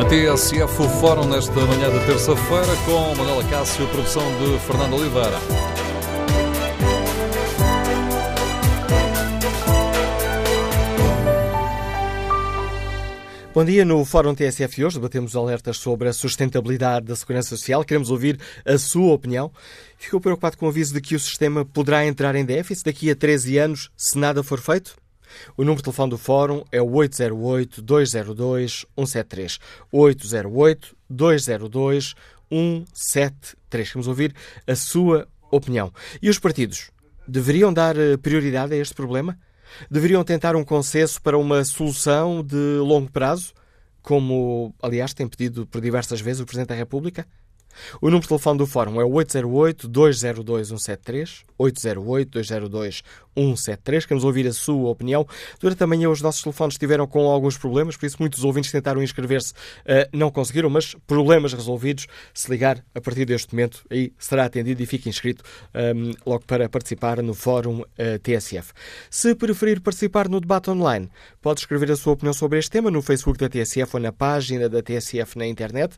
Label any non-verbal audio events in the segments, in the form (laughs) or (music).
Na TSF, o fórum nesta manhã de terça-feira com Manuela Cássio, produção de Fernando Oliveira. Bom dia. No Fórum TSF hoje debatemos alertas sobre a sustentabilidade da Segurança Social. Queremos ouvir a sua opinião. Ficou preocupado com o aviso de que o sistema poderá entrar em déficit daqui a 13 anos se nada for feito? O número de telefone do Fórum é o 808-202-173. 808-202-173. Queremos ouvir a sua opinião. E os partidos deveriam dar eh, prioridade a este problema? Deveriam tentar um consenso para uma solução de longo prazo, como, aliás, tem pedido por diversas vezes o Presidente da República? O número de telefone do Fórum é o 808-202-173, 808-202-173. Queremos ouvir a sua opinião. Durante a manhã os nossos telefones estiveram com alguns problemas, por isso muitos ouvintes tentaram inscrever-se, uh, não conseguiram, mas problemas resolvidos. Se ligar a partir deste momento, aí será atendido e fique inscrito um, logo para participar no Fórum uh, TSF. Se preferir participar no debate online, pode escrever a sua opinião sobre este tema no Facebook da TSF ou na página da TSF na internet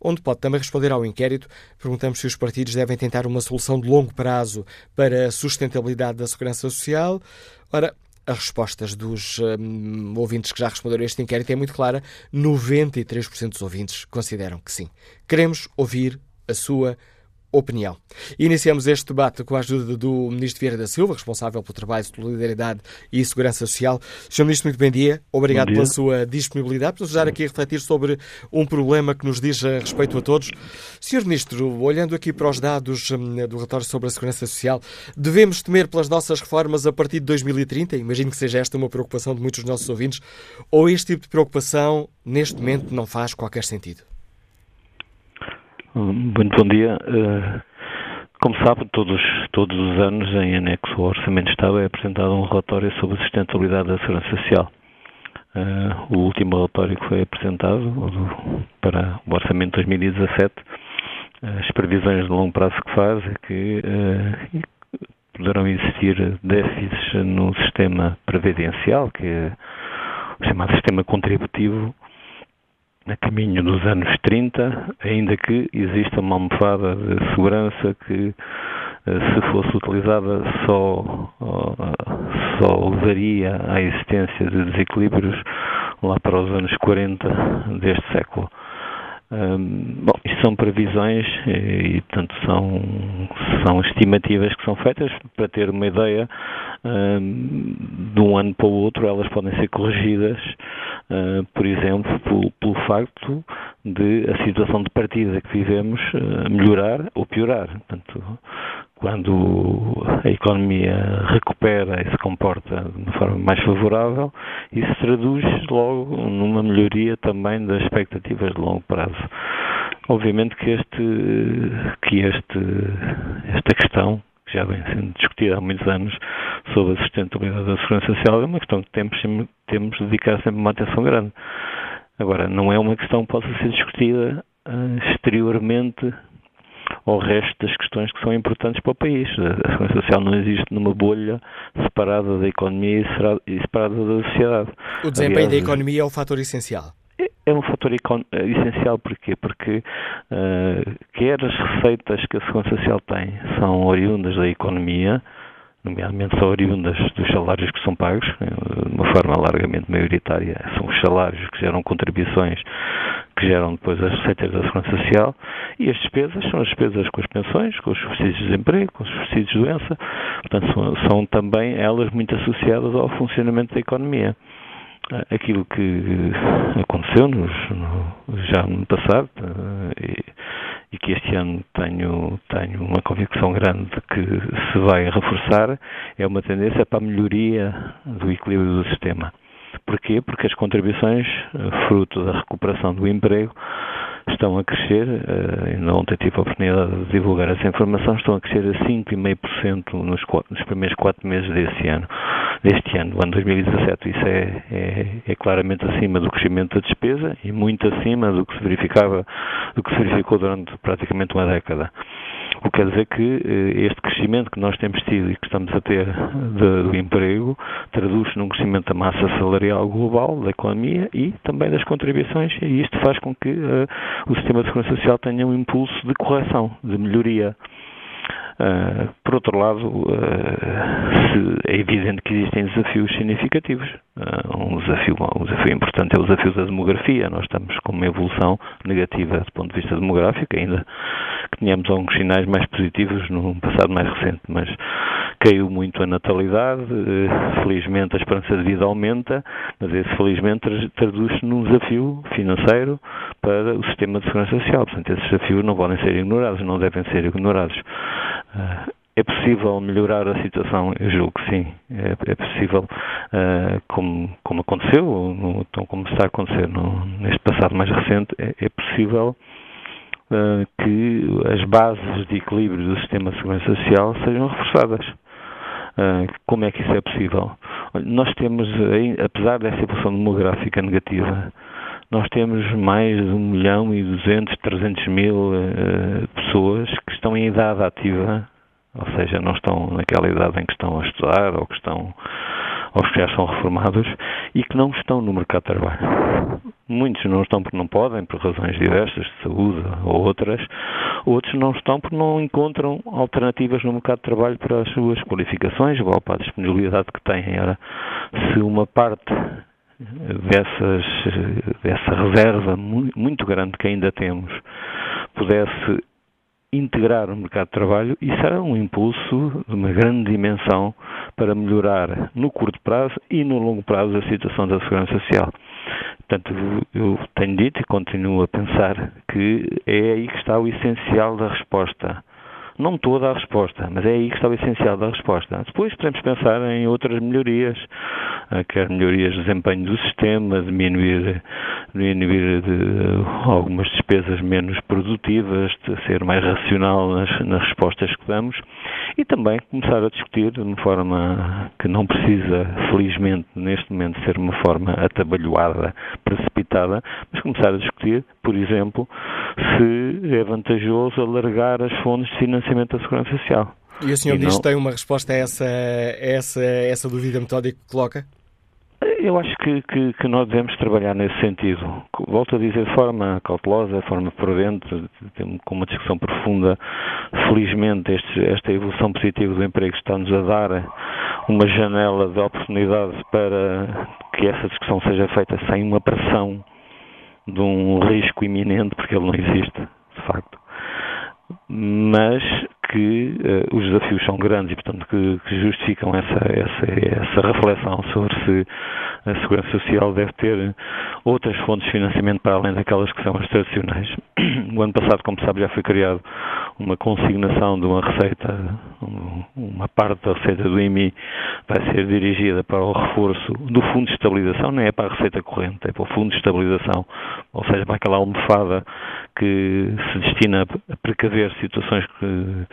onde pode também responder ao inquérito. Perguntamos se os partidos devem tentar uma solução de longo prazo para a sustentabilidade da segurança social. Ora, as respostas dos um, ouvintes que já responderam a este inquérito é muito clara. 93% dos ouvintes consideram que sim. Queremos ouvir a sua opinião. Iniciamos este debate com a ajuda do Ministro Vieira da Silva, responsável pelo trabalho, solidariedade e segurança social. Sr. Ministro, muito bom dia. Obrigado dia. pela sua disponibilidade nos ajudar aqui a refletir sobre um problema que nos diz a respeito a todos. Sr. Ministro, olhando aqui para os dados hum, do relatório sobre a segurança social, devemos temer pelas nossas reformas a partir de 2030? Imagino que seja esta uma preocupação de muitos dos nossos ouvintes. Ou este tipo de preocupação, neste momento, não faz qualquer sentido? Muito bom dia. Eh, como sabe, todos, todos os anos, em anexo ao Orçamento de Estado, é apresentado um relatório sobre a sustentabilidade da segurança social. Eh, o último relatório que foi apresentado para o Orçamento de 2017, as previsões de longo prazo que faz é que eh, poderão existir déficits no sistema previdencial, que é o chamado sistema contributivo, a caminho dos anos 30, ainda que exista uma almofada de segurança que, eh, se fosse utilizada, só, só levaria à existência de desequilíbrios lá para os anos 40 deste século. Um, bom, isto são previsões e, e, portanto, são, são estimativas que são feitas para ter uma ideia de um ano para o outro, elas podem ser corrigidas, uh, por exemplo, pelo, pelo, facto de a situação de partida que vivemos uh, melhorar ou piorar. Portanto, quando a economia recupera e se comporta de uma forma mais favorável, isso traduz logo numa melhoria também das expectativas de longo prazo. Obviamente que este, que este, esta questão, que já vem sendo discutida há muitos anos, sobre a sustentabilidade da segurança social, é uma questão que temos, temos de dedicar sempre uma atenção grande. Agora, não é uma questão que possa ser discutida uh, exteriormente ao resto das questões que são importantes para o país. A segurança social não existe numa bolha separada da economia e separada da sociedade. O desempenho Aliás, da economia é o fator essencial. É, é um fator eh, essencial porquê? porque uh, quer as receitas que a Segurança Social tem são oriundas da economia, nomeadamente são oriundas dos salários que são pagos, eh, de uma forma largamente maioritária, são os salários que geram contribuições que geram depois as receitas da Segurança Social e as despesas são as despesas com as pensões, com os subsídios de desemprego, com os subsídios de doença, portanto são, são também elas muito associadas ao funcionamento da economia aquilo que aconteceu nos, no, já no passado e, e, que este ano tenho, tenho uma convicção grande de que se vai reforçar é uma tendência para a melhoria do equilíbrio do sistema. Porquê? Porque as contribuições, fruto da recuperação do emprego, estão a crescer, ainda ontem tive a oportunidade de divulgar essa informação, estão a crescer a 5,5% nos, nos primeiros quatro meses desse ano. deste ano, o ano 2017. Isso é, é, é, claramente acima do crescimento da despesa e muito acima do que se verificava, do que se verificou durante praticamente uma década. O que quer dizer que eh, este crescimento que nós temos tido e que estamos a ter de, do emprego traduz-se num crescimento da massa salarial global, da economia e também das contribuições, e isto faz com que uh, o sistema de segurança social tenha um impulso de correção, de melhoria. Uh, por outro lado, uh, é evidente que existem desafios significativos. Uh, um, desafio, um desafio importante é o desafio da demografia. Nós estamos com uma evolução negativa do ponto de vista demográfico, ainda que tenhamos alguns sinais mais positivos no passado mais recente, mas caiu muito a natalidade, felizmente a esperança de vida aumenta, mas esse felizmente traduz-se num desafio financeiro para o sistema de segurança social. Portanto, esses desafios não podem ser ignorados, não devem ser ignorados. É possível melhorar a situação? Eu julgo que sim. É, é possível, uh, como, como aconteceu, no, então, como está a acontecer no, neste passado mais recente, é, é possível uh, que as bases de equilíbrio do sistema de segurança social sejam reforçadas. Uh, como é que isso é possível? Nós temos, apesar dessa evolução demográfica negativa, nós temos mais de 1 milhão e 200, 300 mil uh, pessoas que estão em idade ativa, ou seja, não estão naquela idade em que estão a estudar ou que estão ou que já são reformados e que não estão no mercado de trabalho. Muitos não estão porque não podem, por razões diversas, de saúde ou outras. Outros não estão porque não encontram alternativas no mercado de trabalho para as suas qualificações ou para a disponibilidade que têm. Ora, se uma parte dessas, dessa reserva muito grande que ainda temos pudesse integrar o mercado de trabalho, isso era um impulso de uma grande dimensão para melhorar no curto prazo e no longo prazo a situação da segurança social. Portanto, eu tenho dito e continuo a pensar que é aí que está o essencial da resposta não toda a resposta, mas é aí que está o essencial da resposta. Depois podemos pensar em outras melhorias, eh, quer melhorias de desempenho do sistema, diminuir, diminuir de algumas despesas menos produtivas, de ser mais racional nas, nas respostas que damos e também começar a discutir de uma forma que não precisa, felizmente, neste momento, ser uma forma atabalhoada, precipitada, mas começar a discutir, por exemplo, se é vantajoso alargar as fontes de financiamento da Segurança Social. E o senhor e diz não... que tem uma resposta a essa, a essa, a essa dúvida metódica que coloca? Eu acho que, que, que, nós devemos trabalhar nesse sentido. Volto a dizer de forma cautelosa, de forma prudente, com uma discussão profunda. Felizmente, este, esta evolução positiva do emprego está-nos a dar uma janela de oportunidade para que essa discussão seja feita sem uma pressão de um risco iminente, porque ele não existe, de facto. Mas que uh, os desafios são grandes e, portanto, que, que justificam essa, essa, essa reflexão sobre se a Segurança Social deve ter outras fontes de financiamento para além daquelas que são as tradicionais. (clears throat) O ano passado, como sabe, já foi criado uma consignação de uma receita, uma parte da receita do IMI vai ser dirigida para o reforço do Fundo de Estabilização, não é para a receita corrente, é para o Fundo de Estabilização, ou seja, para aquela almofada que se destina a precaver situações que,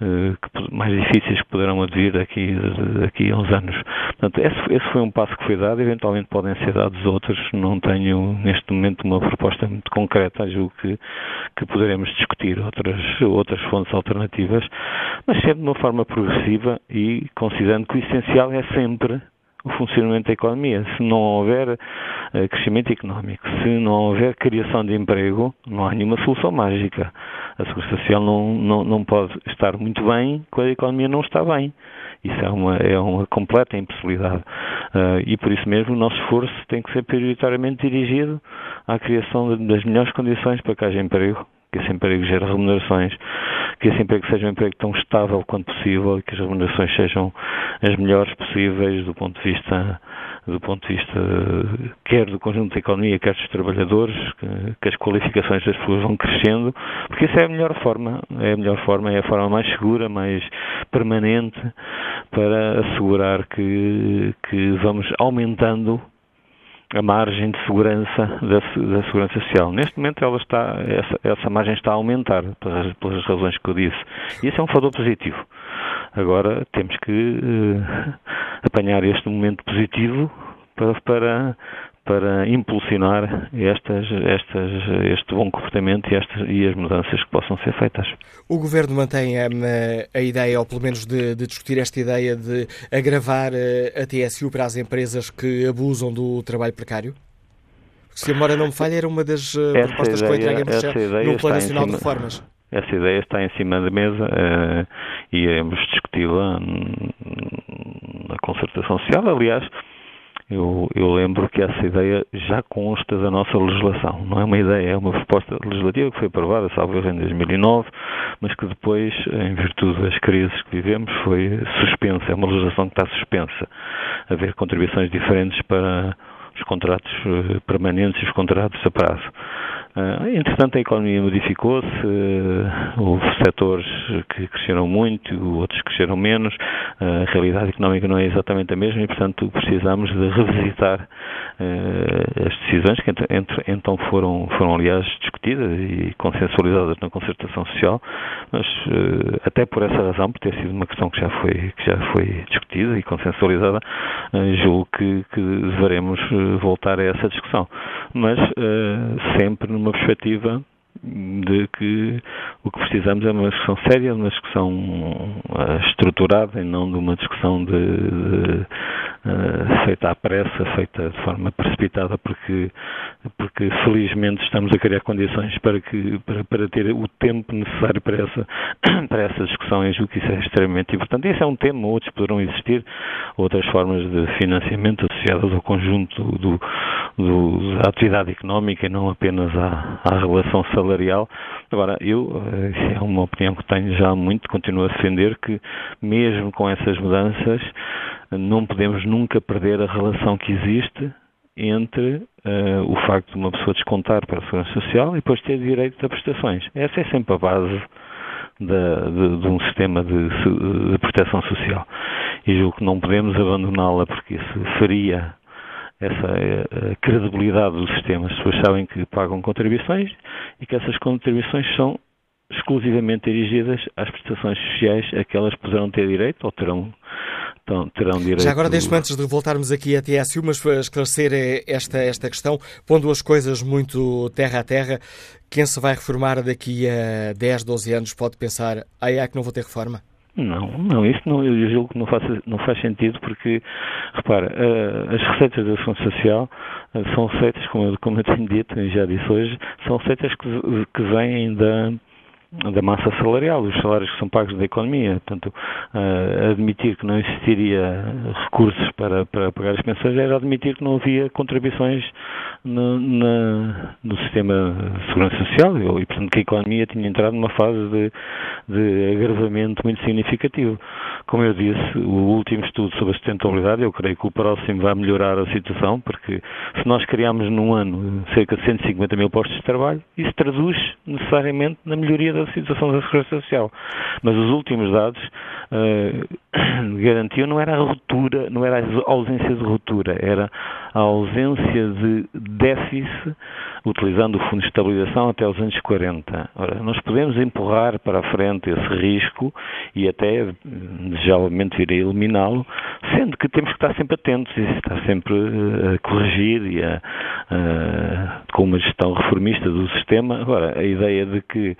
eh, que mais difíceis que poderão advir daqui, daqui a uns anos. Portanto, esse, esse foi um passo que foi dado, eventualmente podem ser dados outros, não tenho neste momento uma proposta muito concreta, julgo que, que poderemos discutir outras, outras fontes alternativas, mas sempre de uma forma progressiva e considerando que o essencial é sempre o funcionamento da economia. Se não houver uh, crescimento económico, se não houver criação de emprego, não há nenhuma solução mágica. A Segurança Social não, não, não pode estar muito bem quando a economia não está bem. Isso é uma, é uma completa impossibilidade. Uh, e por isso mesmo o nosso esforço tem que ser prioritariamente dirigido à criação das melhores condições para que haja emprego que esse emprego gere remunerações, que esse emprego seja um emprego tão estável quanto possível e que as remunerações sejam as melhores possíveis do ponto de vista do ponto de vista quer do conjunto da economia, quer dos trabalhadores, que, que, as qualificações das pessoas vão crescendo, porque isso é a melhor forma, é a melhor forma, é a forma mais segura, mais permanente para assegurar que, que vamos aumentando a margem de segurança da, da, segurança social. Neste momento ela está, essa, essa margem está a aumentar pelas, pelas, razões que eu disse. Isso é um fator positivo. Agora temos que uh, apanhar este momento positivo para, para, para impulsionar estas, estas, este bom comportamento e, estas, e as mudanças que possam ser feitas. O Governo mantém a, a ideia, ou pelo menos de, de, discutir esta ideia de agravar eh, a TSU para as empresas que abusam do trabalho precário? Se a memória não me falha, era uma das eh, essa propostas ideia, que foi entregue no Plano Nacional de Reformas. Essa ideia está em cima da mesa uh, e iremos discuti-la na concertação social. Aliás, eu, eu, lembro que essa ideia já consta da nossa legislação. Não é uma ideia, é uma proposta legislativa que foi aprovada, salvo em 2009, mas que depois, em virtude das crises que vivemos, foi suspensa. É uma legislação que está suspensa. Haver contribuições diferentes para os contratos eh, permanentes e os contratos a prazo. Uh, entretanto, a economia modificou-se, uh, houve setores que cresceram muito, outros cresceram menos, uh, a realidade económica não é exatamente a mesma e, portanto, precisamos de revisitar as decisões que então foram, foram, aliás, discutidas e consensualizadas na concertação social, mas até por essa razão, por ter sido uma questão que já foi, que já foi discutida e consensualizada, julgo que, que voltar a essa discussão. Mas sempre numa perspectiva de que o que precisamos é uma discussão séria, uma discussão uh, estruturada e não de uma discussão de, de, uh, feita à pressa, feita de forma precipitada, porque, porque felizmente estamos a criar condições para, que, para, para ter o tempo necessário para essa, (coughs) para essa discussão e julgo que isso é extremamente importante. Esse é um tema, outros poderão existir, outras formas de financiamento associadas ao conjunto do, do, da atividade económica e não apenas à, à relação salarial salarial. Agora, eu, eh, é uma opinião que tenho já muito, continuo a defender que, mesmo com essas mudanças, não podemos nunca perder a relação que existe entre uh, o facto de uma pessoa descontar para a Segurança Social e depois ter direito a prestações. Essa é sempre a base de, de, um sistema de, de, proteção social. E julgo que não podemos abandoná-la porque isso faria essa eh, credibilidade do sistema. As pessoas sabem que pagam contribuições e que essas contribuições são exclusivamente dirigidas às prestações sociais a que elas poderão ter direito ou terão, terão direito. Já agora, desde antes de voltarmos aqui à TSU, mas para esclarecer eh, esta, esta questão, pondo as coisas muito terra a terra, quem se vai reformar daqui a 10, 12 anos pode pensar, ah, é que não vou ter reforma? Não, não, isso não, eu julgo que não faz, não faz sentido porque, repara, uh, as receitas da Segurança Social uh, são receitas, como como eu tenho dito e já disse hoje, são receitas que, que vêm da da massa salarial, dos salários que são pagos da economia. Portanto, uh, admitir que não existiria recursos para, para pagar as pensões era admitir que não havia contribuições no, na, no sistema de segurança social e, portanto, que a economia tinha entrado numa fase de, de agravamento muito significativo. Como eu disse, o último estudo sobre a sustentabilidade, eu creio que o próximo vai melhorar a situação, porque se nós criamos num ano cerca de 150 mil postos de trabalho, isso traduz necessariamente na melhoria da situação da Segurança Social. Mas os últimos dados uh, (clears throat) garantiam não era a ruptura, não era a ausência de ruptura, era a ausência de déficit utilizando o Fundo de Estabilização até os anos 40. Ora, nós podemos empurrar para a frente esse risco e até, desejavelmente, vir a eliminá-lo, sendo que temos que estar sempre atentos e estar sempre eh, a corrigir e a, a, com uma gestão reformista do sistema. Agora, a ideia de que,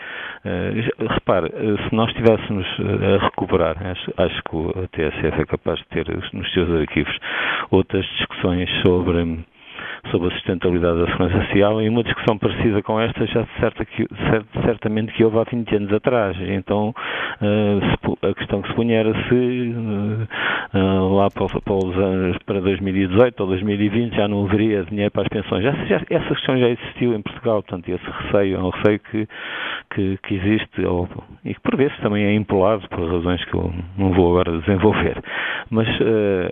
uh, repare, se nós estivéssemos a recuperar, acho, acho que o TSF é capaz de ter nos seus arquivos outras discussões sobre sobre a sustentabilidade da segurança social e uma discussão parecida com esta já certa que, certamente que houve há 20 anos atrás. Então uh, a questão que se punha era se uh, lá para, os anos para 2018 ou 2020 já não haveria dinheiro para as pensões. Essa, essa questão já existiu em Portugal, portanto esse receio é um receio que, que, que existe ou, e que por vezes também é impulado por razões que eu não vou agora desenvolver. Mas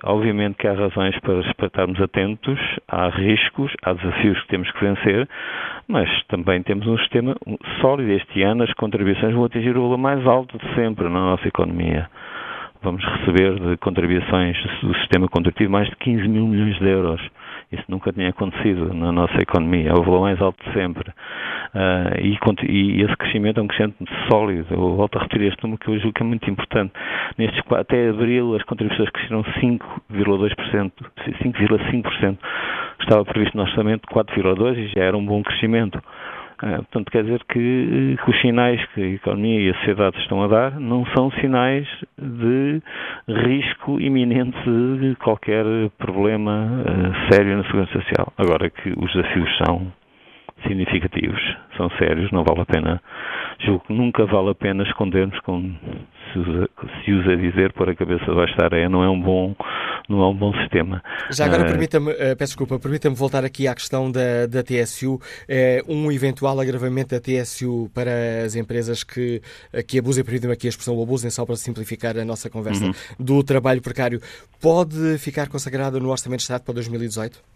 obviamente que há razões para, para estarmos atentos, há riscos riscos, há desafios que temos que vencer, mas também temos um sistema sólido. Este ano as contribuições vão atingir o valor mais alto de sempre na nossa economia. Vamos receber de contribuições do sistema contributivo mais de 15 mil milhões de euros. Isso nunca tinha acontecido na nossa economia. É o valor mais alto de sempre. Uh, e, e, esse crescimento é um crescimento sólido. Eu volto a repetir este número que eu julgo que é muito importante. Nestes, até abril, as contribuições cresceram 5,2%, 5,5%. Estava previsto no orçamento 4,2% e já era um bom crescimento. Uh, portanto, quer dizer que, que, os sinais que a economia e a sociedade estão a dar não são sinais de risco iminente de qualquer problema uh, sério na segurança social. Agora que os desafios são significativos, são sérios, não vale a pena, julgo que nunca vale a pena escondermos com se usa, se usa dizer pôr a cabeça debaixo da areia, não é um bom, não é um bom sistema. Já agora, uh, permita-me, uh, peço desculpa, permita-me voltar aqui à questão da, da TSU, uh, um eventual agravamento da TSU para as empresas que, que abusem, permitam aqui a expressão abusem, só para simplificar a nossa conversa, uhum. do trabalho precário, pode ficar consagrado no Orçamento de Estado para 2018?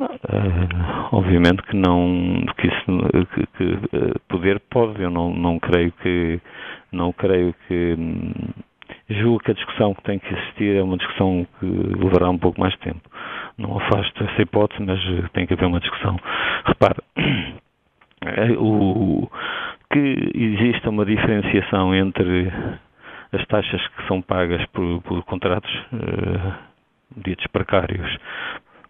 Uh, obviamente que não que isso que, que uh, poder pode eu não não creio que não creio que hum, julgo que a discussão que tem que existir é uma discussão que levará um pouco mais de tempo. Não afasto essa hipótese mas eh, tem que haver uma discussão. Repare o que exista uma diferenciação entre as taxas que são pagas por, por contratos uh, ditos precários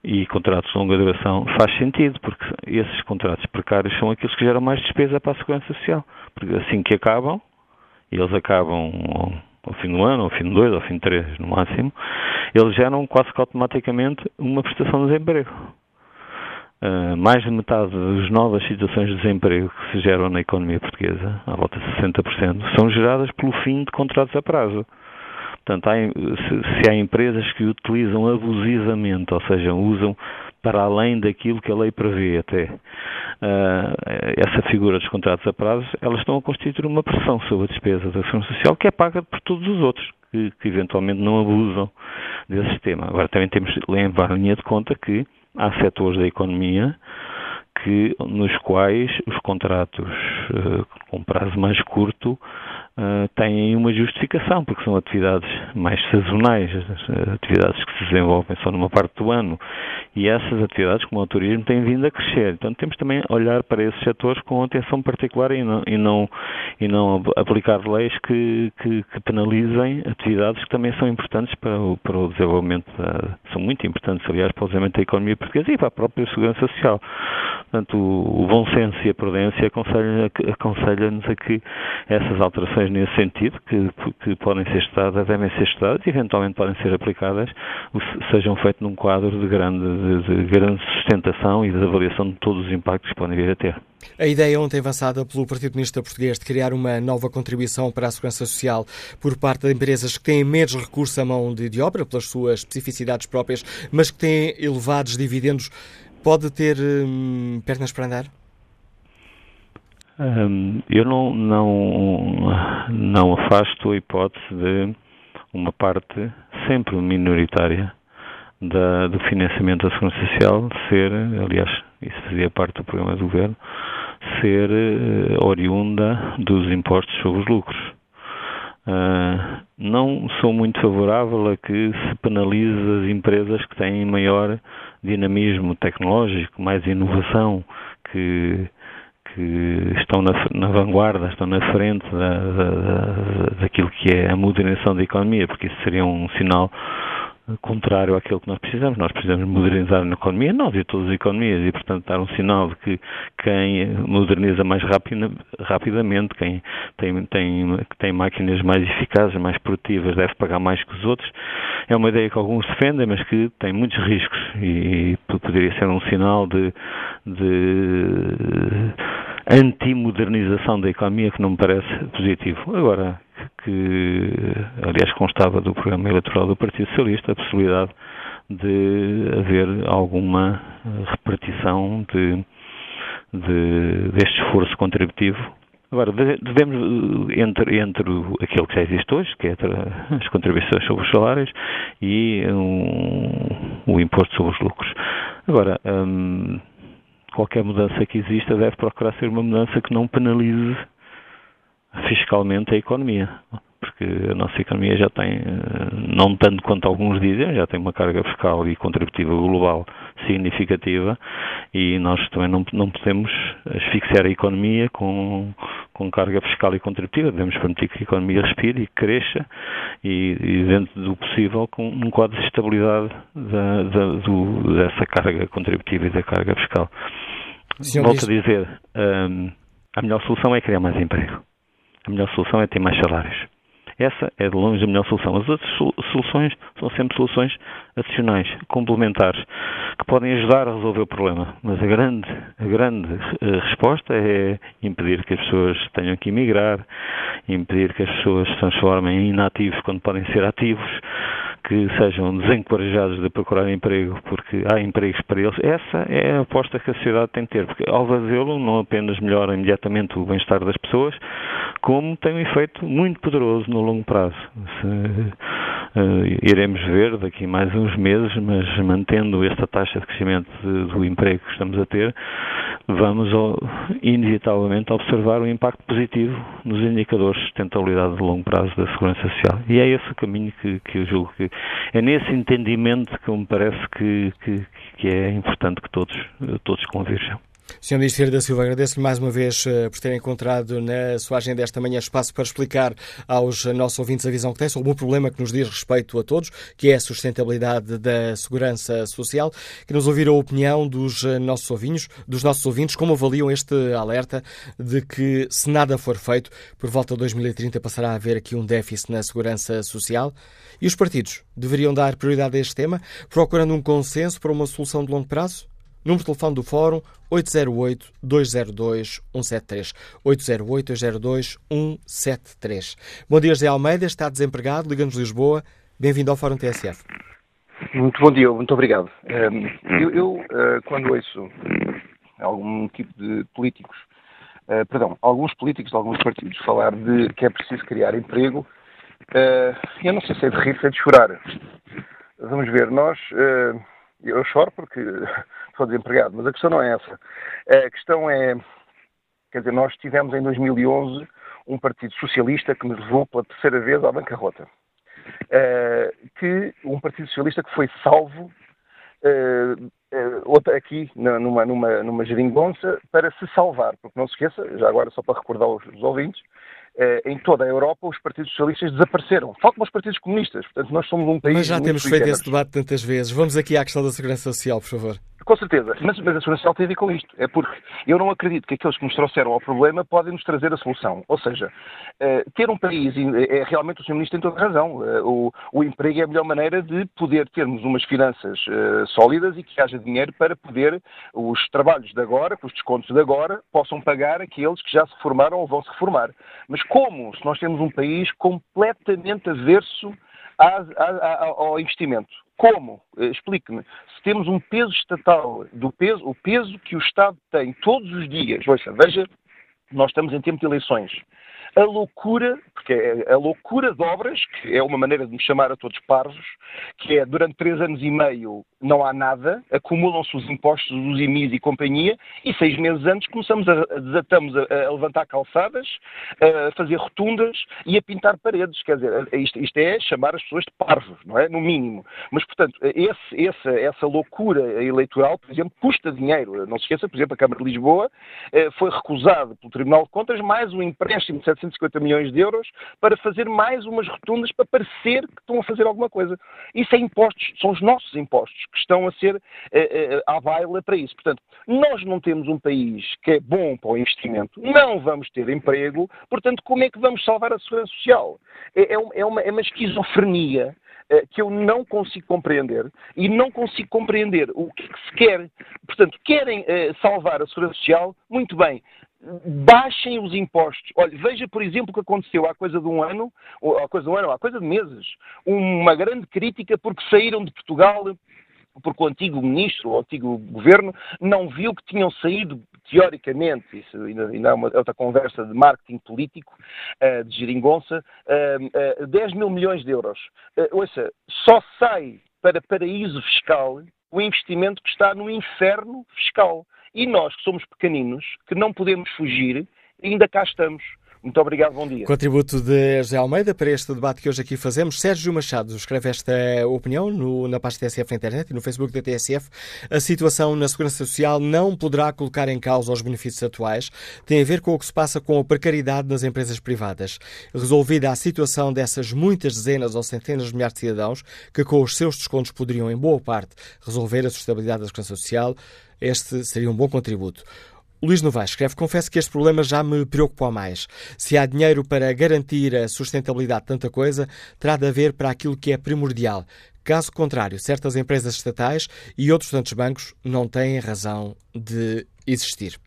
e contratos de longa duração faz sentido, porque esses contratos precários são aqueles que geram mais despesa para a Segurança Social. Porque assim que acabam, eles acabam ao fim do ano, ao fim de dois, ao fim de três no máximo, eles geram quase que automaticamente uma prestação de desemprego. Uh, mais de metade das novas situações de desemprego que se geram na economia portuguesa, à volta de 60%, são geradas pelo fim de contratos a prazo. Portanto, há, se, se há empresas que utilizam abusivamente, ou seja, usam para além daquilo que a lei prevê até uh, essa figura dos contratos a prazo, elas estão a constituir uma pressão sobre a despesa da Segurança Social que é paga por todos os outros que, que eventualmente não abusam desse sistema. Agora também temos de levar a linha de conta que há setores da economia que, nos quais os contratos uh, com prazo mais curto uh, têm uma justificação, porque são atividades mais sazonais, atividades que se desenvolvem só numa parte do ano. E essas atividades, como o turismo, têm vindo a crescer. Então temos também a olhar para esses setores com atenção particular e não, e não, e não aplicar leis que, que, que penalizem atividades que também são importantes para o, para o desenvolvimento, da, são muito importantes, aliás, para o desenvolvimento da economia portuguesa e para a própria segurança social. Portanto, o, o bom senso e a prudência aconselham-nos aconselha a que essas alterações nesse sentido, que, que podem ser estudadas, devem ser estudadas e eventualmente podem ser aplicadas, sejam feitas num quadro de grande, de, de grande sustentação e de avaliação de todos os impactos que podem vir a ter. A ideia ontem avançada pelo Partido Comunista Português de criar uma nova contribuição para a segurança social por parte de empresas que têm menos recursos à mão de, de obra, pelas suas especificidades próprias, mas que têm elevados dividendos, pode ter hum, pernas para andar? Um, eu não, não, não afasto a hipótese de uma parte sempre minoritária da, do financiamento da Segurança Social ser, aliás, isso fazia parte do programa do Governo, ser uh, oriunda dos impostos sobre os lucros. Uh, não sou muito favorável a que se penalize as empresas que têm maior dinamismo tecnológico, mais inovação, que que estão na, na, vanguarda, estão na frente da, da, da, daquilo que é a modernização da economia, porque isso seria um sinal contrário àquilo que nós precisamos. Nós precisamos modernizar a economia, nós e todas as economias, e portanto dar um sinal de que quem moderniza mais rapida, rapidamente, quem tem, tem, tem máquinas mais eficazes, mais produtivas, deve pagar mais que os outros. É uma ideia que alguns defendem, mas que tem muitos riscos e poderia ser um sinal de, de antimodernização da economia que não me parece positivo. Agora, que aliás constava do programa eleitoral do Partido Socialista, a possibilidade de haver alguma repartição de, de, deste esforço contributivo. Agora, devemos, entre, entre aquilo que já existe hoje, que é as contribuições sobre os salários, e um, o imposto sobre os lucros. Agora, hum, qualquer mudança que exista deve procurar ser uma mudança que não penalize fiscalmente a economia. Porque a nossa economia já tem, eh, não tanto quanto alguns dizem, já tem uma carga fiscal e contributiva global significativa e nós também não, não podemos asfixiar a economia com, com carga fiscal e contributiva, devemos permitir que a economia respire e cresça e, e dentro do possível com um quadro de estabilidade da, da, do, dessa carga contributiva e da carga fiscal. Volto a dizer, um, a melhor solução é criar mais emprego. A melhor solução é ter mais salários. Essa é de longe a melhor solução. As outras soluções são sempre soluções adicionais, complementares, que podem ajudar a resolver o problema. Mas a grande, a grande uh, resposta é impedir que as pessoas tenham que emigrar, impedir que as pessoas se transformem em inativos quando podem ser ativos, que sejam desencorajados de procurar emprego porque há empregos para eles. Essa é a aposta que a sociedade tem que ter, porque ao fazê-lo não apenas melhora imediatamente o bem-estar das pessoas, como tem um efeito muito poderoso no longo prazo. Se, iremos ver daqui mais uns meses, mas mantendo esta taxa de crescimento de, do emprego que estamos a ter, vamos inevitavelmente observar um impacto positivo nos indicadores de sustentabilidade de longo prazo da segurança social. E é esse o caminho que, que eu julgo que é nesse entendimento que me parece que, que, que é importante que todos, todos convirjam. Sr. Ministro da Silva, agradeço-lhe mais uma vez uh, por ter encontrado na sua agenda esta manhã espaço para explicar aos nossos ouvintes a visão que tem sobre um problema que nos diz respeito a todos, que é a sustentabilidade da segurança social. Que nos ouvir a opinião dos uh, nossos ouvintes, dos nossos ouvintes, como avaliam este alerta de que, se nada for feito, por volta de 2030 passará a haver aqui um déficit na segurança social. E os partidos deveriam dar prioridade a este tema, procurando um consenso para uma solução de longo prazo? Número de telefone do Fórum 808-202-173. 808-202-173. Bom dia, José Almeida. Está desempregado, Liga-nos Lisboa. Bem-vindo ao Fórum TSF. Muito bom dia, muito obrigado. Eu, eu eh, quando ouço algum tipo de políticos, eh, perdão, alguns políticos de alguns partidos falar de que é preciso criar emprego, eh, eu não sei se é de rir, se é de chorar. Vamos ver, nós, eu choro porque (laughs) sou desempregado, mas a questão não é essa. A questão é, quer dizer, nós tivemos em 2011 um partido socialista que nos levou pela terceira vez à bancarrota. Uh, que um partido socialista que foi salvo uh, aqui numa, numa, numa geringonça para se salvar, porque não se esqueça, já agora só para recordar os, os ouvintes, em toda a Europa os partidos socialistas desapareceram. Faltam os partidos comunistas. Portanto, nós somos um país. Mas já temos feito esse debate tantas vezes. Vamos aqui à questão da segurança social, por favor. Com certeza, mas, mas a Segurança Social tem a ver com isto. É porque eu não acredito que aqueles que nos trouxeram ao problema podem nos trazer a solução. Ou seja, uh, ter um país, é realmente o Sr. Ministro tem toda a razão, uh, o, o, emprego é a melhor maneira de poder termos umas finanças sólidas e que haja dinheiro para poder os trabalhos de agora, com os descontos de agora, possam pagar aqueles que já se reformaram ou vão se reformar. Mas como se nós temos um país completamente averso ao investimento? Como? Eh, explique-me. Se temos um peso estatal, do peso, o peso que o Estado tem todos os dias, ouça, veja, nós estamos em tempo de eleições a loucura, porque é a loucura de obras, que é uma maneira de me chamar a todos parvos, que é durante três anos e meio não há nada, acumulam-se os impostos dos IMIs e companhia, e seis meses antes começamos a, desatamos a, a, levantar calçadas, a fazer rotundas e a pintar paredes. Quer dizer, isto, isto, é chamar as pessoas de parvos, não é? No mínimo. Mas, portanto, esse, essa, essa loucura eleitoral, por exemplo, custa dinheiro. Não se esqueça, por exemplo, a Câmara de Lisboa eh, foi recusado pelo Tribunal de Contas mais um empréstimo de 750 milhões de euros para fazer mais umas rotundas para parecer que estão a fazer alguma coisa. Isso é impostos, são os nossos impostos que estão a ser uh, à baila para isso. Portanto, nós não temos um país que é bom para o investimento, não vamos ter emprego, portanto, como é que vamos salvar a segurança social? É, é, é uma, é uma esquizofrenia que eu não consigo compreender e não consigo compreender o que, que se quer. Portanto, querem salvar a segurança social, muito bem, baixem os impostos. Olha, veja, por exemplo, o que aconteceu há coisa de um ano, ou há coisa de um ano, há coisa de meses, uma grande crítica porque saíram de Portugal porque o antigo ministro, o antigo governo, não viu que tinham saído, teoricamente, isso ainda é uma outra conversa de marketing político, uh, de geringonça, uh, uh, 10 mil milhões de euros. Ouça, só sai para paraíso fiscal o investimento que está no inferno fiscal. E nós, que somos pequeninos, que não podemos fugir, ainda cá estamos. Muito obrigado, bom dia. Contributo de José Almeida para este debate que hoje aqui fazemos. Sérgio Machado escreve esta opinião no, na página TSF na internet e no Facebook da TSF. A situação na Segurança Social não poderá colocar em causa os benefícios atuais. Tem a ver com o que se passa com a precariedade nas empresas privadas. Resolvida a situação dessas muitas dezenas ou centenas de milhares de cidadãos que, com os seus descontos, poderiam, em boa parte, resolver a sustentabilidade da Segurança Social, este seria um bom contributo. Luís Novaes escreve: Confesso que este problema já me preocupa mais. Se há dinheiro para garantir a sustentabilidade de tanta coisa, terá de haver para aquilo que é primordial. Caso contrário, certas empresas estatais e outros tantos bancos não têm razão de existir.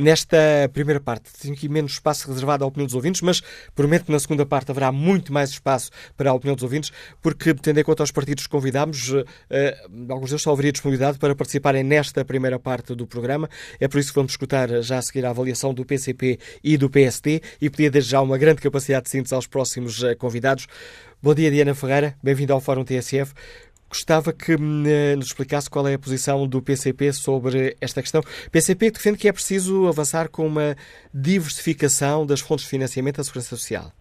Nesta primeira parte, tenho aqui menos espaço reservado à opinião dos ouvintes, mas prometo que na segunda parte haverá muito mais espaço para a opinião dos ouvintes, porque, tendo em conta os partidos que convidámos, eh, alguns deles só haveria disponibilidade para participarem nesta primeira parte do programa. É por isso que vamos escutar já a seguir a avaliação do PCP e do PSD e pedir desde já uma grande capacidade de síntese aos próximos eh, convidados. Bom dia, Diana Ferreira. Bem-vindo ao Fórum TSF. Gostava que eh, nos explicasse qual é a posição do PCP sobre esta questão. PCP defende que é preciso avançar com uma diversificação das fontes de financiamento da Segurança Social.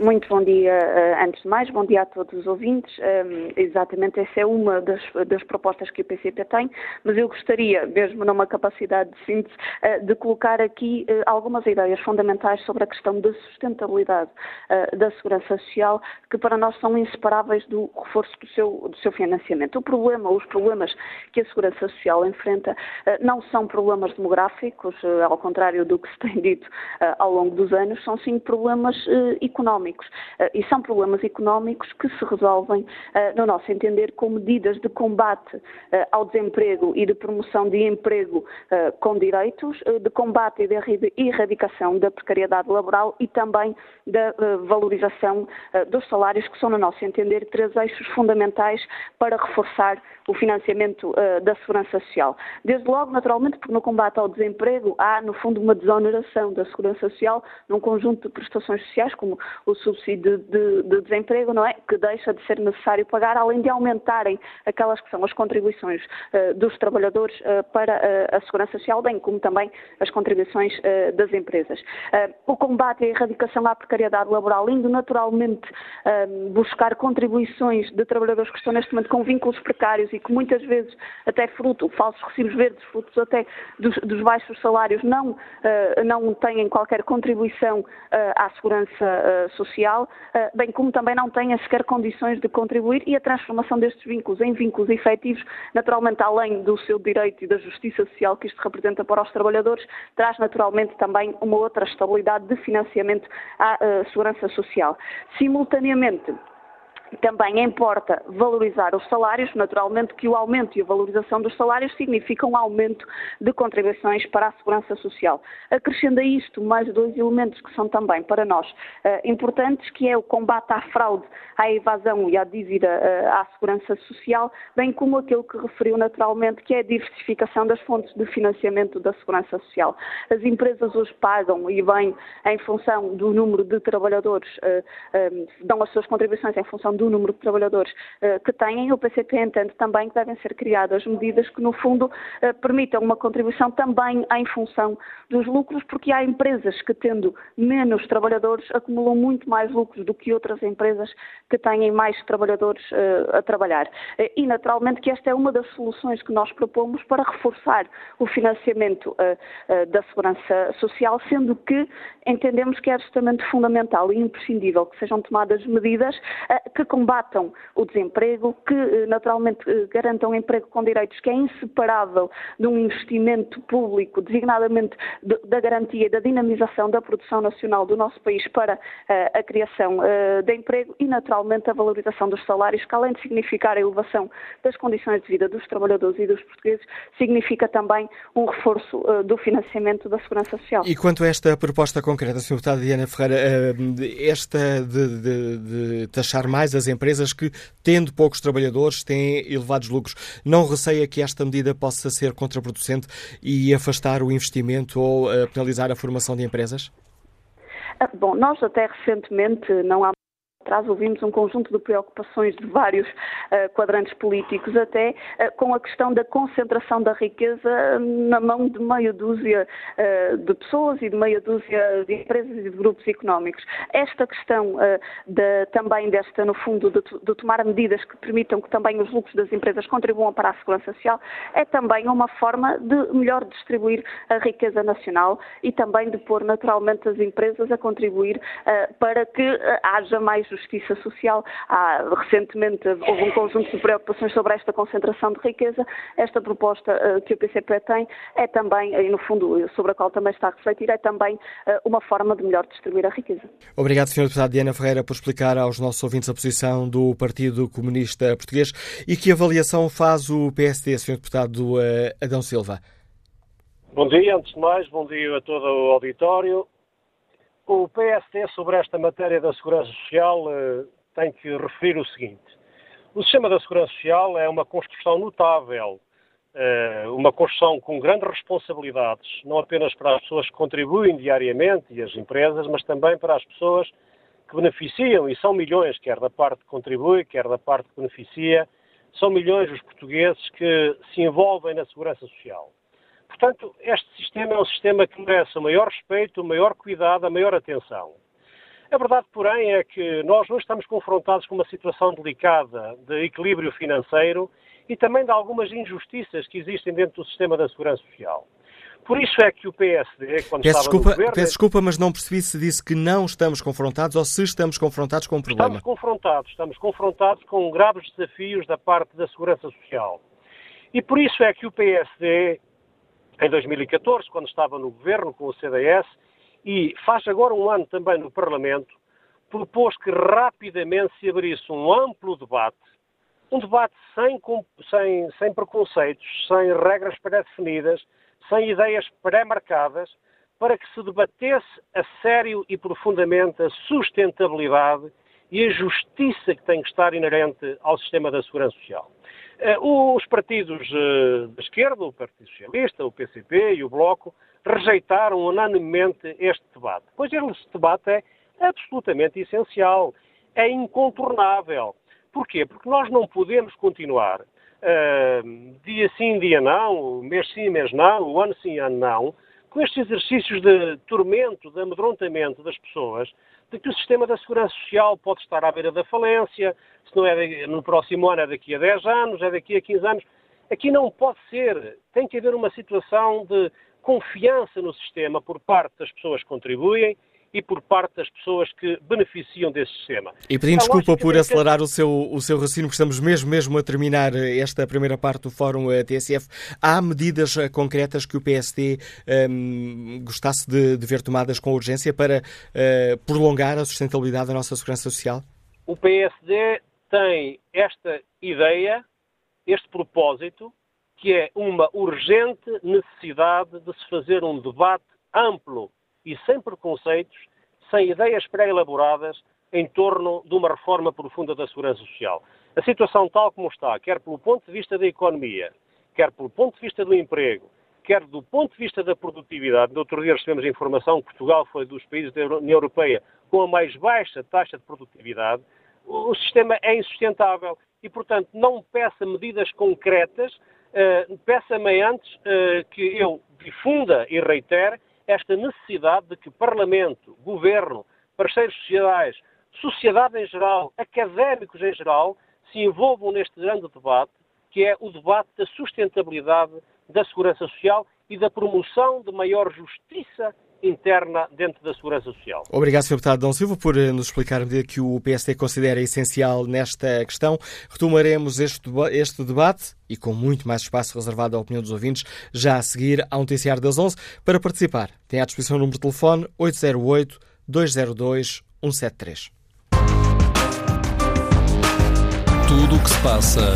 Muito bom dia, eh, antes de mais, bom dia a todos os ouvintes. Um, exatamente, essa é uma das, das, propostas que o PCP tem, mas eu gostaria, mesmo numa capacidade de síntese, uh, de colocar aqui uh, algumas ideias fundamentais sobre a questão da sustentabilidade uh, da segurança social, que para nós são inseparáveis do reforço do seu, do seu financiamento. O problema, os problemas que a segurança social enfrenta não são problemas demográficos, ao contrário do que se tem dito ao longo dos anos, são sim problemas económicos económicos. Eh, e são problemas económicos que se resolvem, eh, no nosso entender, com medidas de combate eh, ao desemprego e de promoção de emprego com direitos, de combate e de erradicação da precariedade laboral e também da valorização dos salários, que são, no nosso entender, três eixos fundamentais para reforçar o financiamento da segurança social. Desde logo, naturalmente, porque no combate ao desemprego há, no fundo, uma desoneração da segurança social num conjunto de prestações sociais, como o subsídio de, de, desemprego, não é? Que deixa de ser necessário pagar, além de aumentarem aquelas que são as contribuições uh, dos trabalhadores uh, para uh, a segurança social, bem como também as contribuições das empresas. o combate e a erradicação à precariedade laboral, indo naturalmente buscar contribuições de trabalhadores que estão neste momento com vínculos precários e que muitas vezes até fruto, falsos recibos verdes, frutos até dos, dos baixos salários, não, não têm qualquer contribuição à segurança social social, eh, bem como também não tenha sequer condições de contribuir e a transformação destes vínculos em vínculos efetivos, naturalmente além do seu direito e da justiça social que isto representa para os trabalhadores, traz naturalmente também uma outra estabilidade de financiamento à eh, segurança social. Simultaneamente, também importa valorizar os salários, naturalmente que o aumento e a valorização dos salários significam um aumento de contribuições para a segurança social. Acrescendo a isto mais dois elementos que são também para nós uh, importantes, que é o combate à fraude, à evasão e à dívida uh, à segurança social, bem como aquilo que referiu naturalmente, que é a diversificação das fontes de financiamento da segurança social. As empresas hoje pagam e bem em função do número de trabalhadores, uh, dão as suas contribuições em função do número de trabalhadores uh, que têm, o PCP entende também que devem ser criadas medidas que, no fundo, uh, permitam uma contribuição também em função dos lucros, porque há empresas que, tendo menos trabalhadores, acumulam muito mais lucros do que outras empresas que têm mais trabalhadores uh, a trabalhar. e, naturalmente, que esta é uma das soluções que nós propomos para reforçar o financiamento da segurança social, sendo que entendemos que é absolutamente fundamental e imprescindível que sejam tomadas medidas que combatam o desemprego, que eh, naturalmente eh, garantam emprego com direitos, que é inseparável de um investimento público, designadamente da garantia e da dinamização da produção nacional do nosso país para eh, a criação de emprego e, naturalmente, a valorização dos salários, que além de significar a elevação das condições de vida dos trabalhadores e dos portugueses, significa também um reforço do financiamento da segurança social. E quanto a esta proposta concreta, Sr. Deputado Diana Ferreira, esta de, de, de taxar mais as empresas que, tendo poucos trabalhadores, têm elevados lucros. Não receia que esta medida possa ser contraproducente e afastar o investimento ou uh, penalizar a formação de empresas? Ah, bom, nós até recentemente, não há atrás ouvimos um conjunto de preocupações de vários uh, quadrantes políticos, até uh, com a questão da concentração da riqueza na mão de meia dúzia uh, de pessoas e de meia dúzia de empresas e de grupos económicos. Esta questão de, também desta, no fundo, de, de, tomar medidas que permitam que também os lucros das empresas contribuam para a segurança social é também uma forma de melhor distribuir a riqueza nacional e também de pôr naturalmente as empresas a contribuir para que haja mais justiça social. Há, recentemente houve um conjunto de preocupações sobre esta concentração de riqueza. Esta proposta uh, que o PCP tem é também, e no fundo, sobre a qual também está a refletir, é também uh, uma forma de melhor distribuir a riqueza. Obrigado, Sr. Deputado Diana Ferreira, por explicar aos nossos ouvintes a posição do Partido Comunista Português e que avaliação faz o PSD, Sr. Deputado uh, Adão Silva. Bom dia, antes de mais, bom dia a todo o auditório. O PSD, sobre esta matéria da segurança social, tem que referir o seguinte. O sistema da segurança social é uma construção notável, eh, uma construção com grandes responsabilidades, não apenas para as pessoas que contribuem diariamente e as empresas, mas também para as pessoas que beneficiam, e são milhões, quer da parte que contribui, quer da parte que beneficia, são milhões os portugueses que se envolvem na segurança social. Portanto, este sistema é um sistema que merece o maior respeito, o maior cuidado, a maior atenção. A verdade, porém, é que nós hoje estamos confrontados com uma situação delicada de equilíbrio financeiro e também de algumas injustiças que existem dentro do sistema da segurança social. Por isso é que o PSD, quando peço estava desculpa, no governo... Peço desculpa, mas não percebi se disse que não estamos confrontados ou se estamos confrontados com um problema. Estamos confrontados. Estamos confrontados com graves desafios da parte da segurança social. E por isso é que o PSD, em 2014, quando estava no governo com o CDS, e faz agora um ano também no Parlamento, propôs que rapidamente se abrisse um amplo debate, um debate sem, sem, sem preconceitos, sem regras pré-definidas, sem ideias pré-marcadas, para que se debatesse a sério e profundamente a sustentabilidade e a justiça que tem que estar inerente ao sistema da segurança social. Eh, os partidos eh, da esquerda, o Partido Socialista, o PCP e o Bloco, rejeitaram unanimemente este debate. Pois este debate é absolutamente essencial, é incontornável. Porquê? Porque nós não podemos continuar uh, dia sim, dia não, mês sim, mês não, ano sim, ano não, com estes exercícios de tormento, de amedrontamento das pessoas, de que o sistema da segurança social pode estar à beira da falência, se não é no próximo ano, é daqui a 10 anos, é daqui a 15 anos. Aqui não pode ser. Tem que haver uma situação de confiança no sistema por parte das pessoas que contribuem e por parte das pessoas que beneficiam desse sistema. E pedindo desculpa por acelerar o seu, o seu raciocínio, porque estamos mesmo, mesmo a terminar esta primeira parte do Fórum eh, TSF. Há medidas eh, concretas que o PSD um, ehm, gostasse de, de, ver tomadas com urgência para uh, prolongar a sustentabilidade da nossa segurança social? O PSD tem esta ideia, este propósito, que é uma urgente necessidade de se fazer um debate amplo e sem preconceitos, sem ideias pré-elaboradas, em torno de uma reforma profunda da segurança social. A situação tal como está, quer pelo ponto de vista da economia, quer pelo ponto de vista do emprego, quer do ponto de vista da produtividade. No outro dia recebemos a informação que Portugal foi dos países da União Europeia com a mais baixa taxa de produtividade. O sistema é insustentável e, portanto, não peça medidas concretas, uh, peça-me antes uh, que eu difunda e reitere esta necessidade de que Parlamento, Governo, parceiros sociais, sociedade em geral, académicos em geral, se envolvam neste grande debate, que é o debate da sustentabilidade da segurança social e da promoção de maior justiça interna dentro da segurança social. Obrigado, Sr. Deputado Dom Silva, por eh, nos explicar a medida que o PSD considera essencial nesta questão. Retomaremos este, este debate e com muito mais espaço reservado à opinião dos ouvintes, já a seguir ao noticiário das 11. Para participar, tem à disposição o número de telefone 808-202-173. Tudo o que se passa,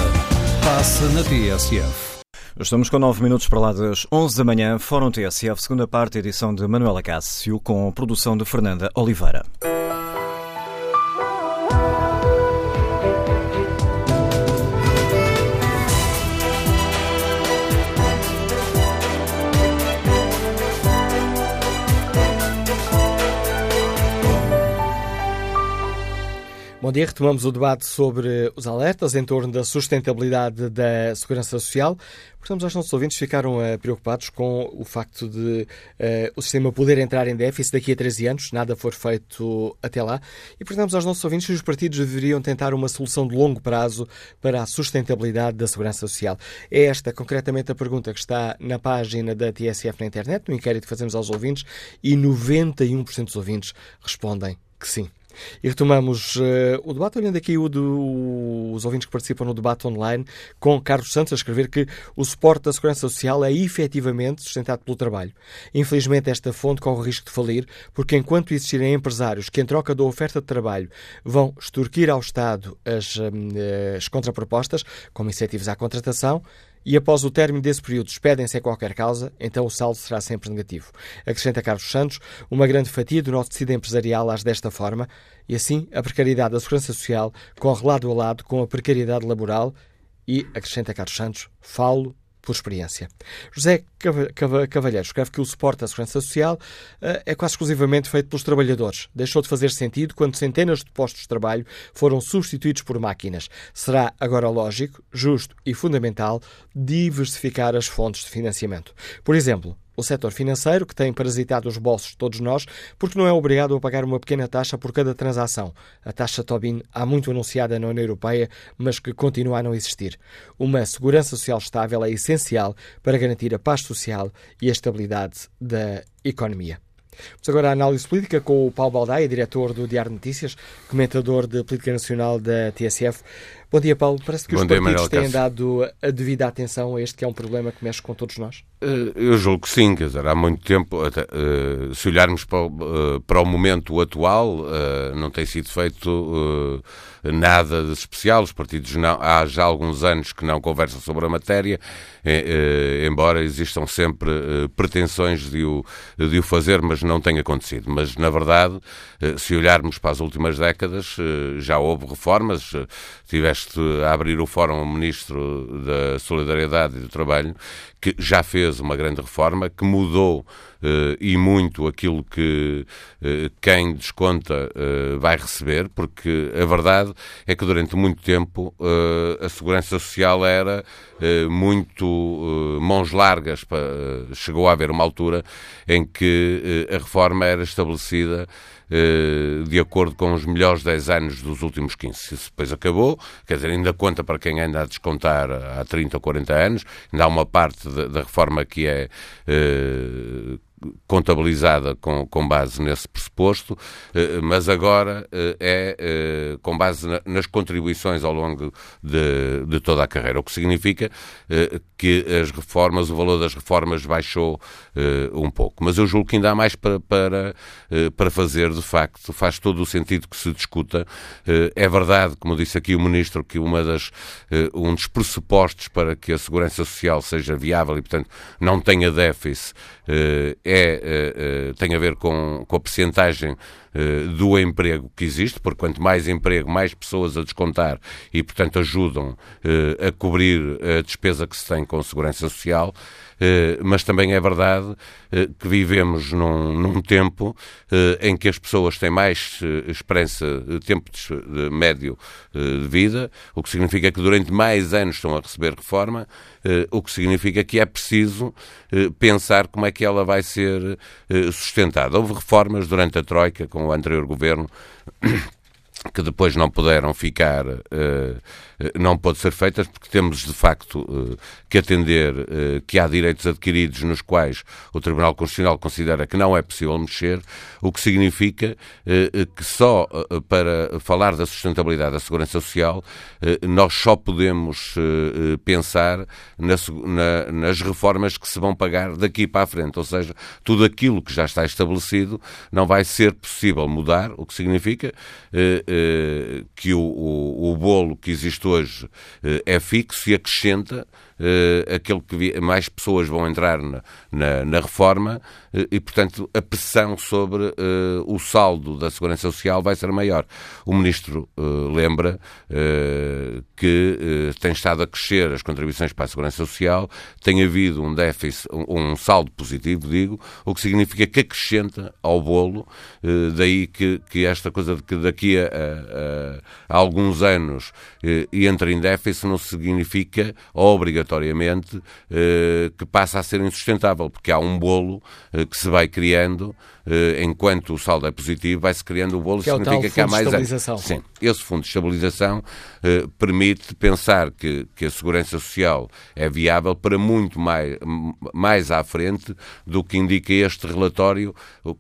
passa na TSF. Estamos com nove minutos para lá das 11 da manhã. Fórum TSF, segunda parte, edição de Manuela Cássio, com produção de Fernanda Oliveira. Bom dia, retomamos o debate sobre os alertas em torno da sustentabilidade da segurança social. Portanto, os nossos ouvintes ficaram uh, preocupados com o facto de uh, o sistema poder entrar em déficit daqui a 13 anos, nada for feito até lá. E perguntamos aos nossos ouvintes se os partidos deveriam tentar uma solução de longo prazo para a sustentabilidade da segurança social. É esta, concretamente, a pergunta que está na página da TSF na internet, no inquérito que fazemos aos ouvintes, e 91% dos ouvintes respondem que sim. E retomamos uh, o debate, olhando aqui o do, os ouvintes que participam no debate online, com Carlos Santos a escrever que o suporte da Segurança Social é efetivamente sustentado pelo trabalho. Infelizmente, esta fonte corre o risco de falir, porque enquanto existirem empresários que, em troca da oferta de trabalho, vão extorquir ao Estado as, uh, as contrapropostas, como incentivos à contratação, e após o término desse período despedem sem qualquer causa, então o saldo será sempre negativo. Acrescenta Carlos Santos, uma grande fatia do nosso tecido empresarial age desta forma e assim a precariedade da segurança social corre lado a lado com a precariedade laboral e, acrescenta Carlos Santos, falo por experiência. José Cavalheiro escreve que o suporte à segurança social uh, é quase exclusivamente feito pelos trabalhadores. Deixou de fazer sentido quando centenas de postos de trabalho foram substituídos por máquinas. Será agora lógico, justo e fundamental diversificar as fontes de financiamento. Por exemplo, o setor financeiro, que tem parasitado os bolsos de todos nós, porque não é obrigado a pagar uma pequena taxa por cada transação. A taxa Tobin, há muito anunciada na União Europeia, mas que continua a não existir. Uma segurança social estável é essencial para garantir a paz social e a estabilidade da economia. Vamos agora à análise política com o Paulo Baldaia, diretor do Diário de Notícias, comentador de política nacional da TSF. Bom dia, Paulo. Parece que Bom os dia, partidos têm dado a devida atenção a este que é um problema que mexe com todos nós. Eh, eu julgo que sim, quer dizer, há muito tempo, até, uh, se olharmos para o, uh, para o momento atual, não tem sido feito nada de especial. Os partidos não, há já alguns anos que não conversam sobre a matéria, embora existam sempre pretensões de o, de o fazer, mas não tem acontecido. Mas, na verdade, se olharmos para as últimas décadas, já houve reformas. Tiveste a abrir o Fórum Ministro da Solidariedade e do Trabalho, que já fez uma grande reforma, que mudou Uh, e muito aquilo que uh, quem desconta uh, vai receber, porque a verdade é que durante muito tempo a segurança social era muito mãos largas. Chegou a haver uma altura em que a reforma era estabelecida de acordo com os melhores 10 anos dos últimos 15. Isso depois acabou, quer dizer, ainda conta para quem anda a descontar há 30 ou 40 anos, ainda há uma parte da reforma que é contabilizada com, com base nesse pressuposto, eh, mas agora eh, é eh, com base nas contribuições ao longo de, de toda a carreira, o que significa que as reformas, o valor das reformas baixou um pouco. Mas eu julgo que ainda há mais para, para, para fazer, de facto, faz todo o sentido que se discuta. É verdade, como disse aqui o Ministro, que uma das, um dos pressupostos para que a segurança social seja viável e, portanto, não tenha déficit é é, é, é, tem a ver com, com a percentagem eh, do emprego que existe, porque quanto mais emprego, mais pessoas a descontar e, portanto, ajudam eh, a cobrir a despesa que se tem com a segurança social, eh, mas também é verdade que vivemos num, num tempo em que as pessoas têm mais esperança, tempo de, médio de vida, o que significa que durante mais anos estão a receber reforma, o que significa que é preciso pensar como é que ela vai ser sustentada. Houve reformas durante a Troika, com o anterior governo que depois não puderam ficar, uh, não pode ser feitas, porque temos de facto uh, que atender que há direitos adquiridos nos quais o Tribunal Constitucional considera que não é possível mexer, o que significa que só para falar da sustentabilidade da segurança social nós só podemos pensar nas, na, nas reformas que se vão pagar daqui para a frente, ou seja, tudo aquilo que já está estabelecido não vai ser possível mudar, o que significa eh, que o, o, o, bolo que existe hoje eh, é fixo e acrescenta uh, aquele que mais pessoas vão entrar na, na, na reforma uh, e, portanto, a pressão sobre uh, o saldo da Segurança Social vai ser maior. O Ministro lembra que tem estado a crescer as contribuições para a Segurança Social, tem havido um déficit, um, um saldo positivo, digo, o que significa que acrescenta ao bolo, daí que, que esta coisa de que daqui a, a, a alguns anos entra em déficit não significa obrigatoriamente que passa a ser insustentável, porque há um bolo que se vai criando eh, enquanto o saldo é positivo, vai-se criando o bolo, que significa é que há mais. Estabilização. Sim, esse fundo de estabilização eh, permite pensar que, que a segurança social é viável para muito mais, mais à frente do que indica este relatório,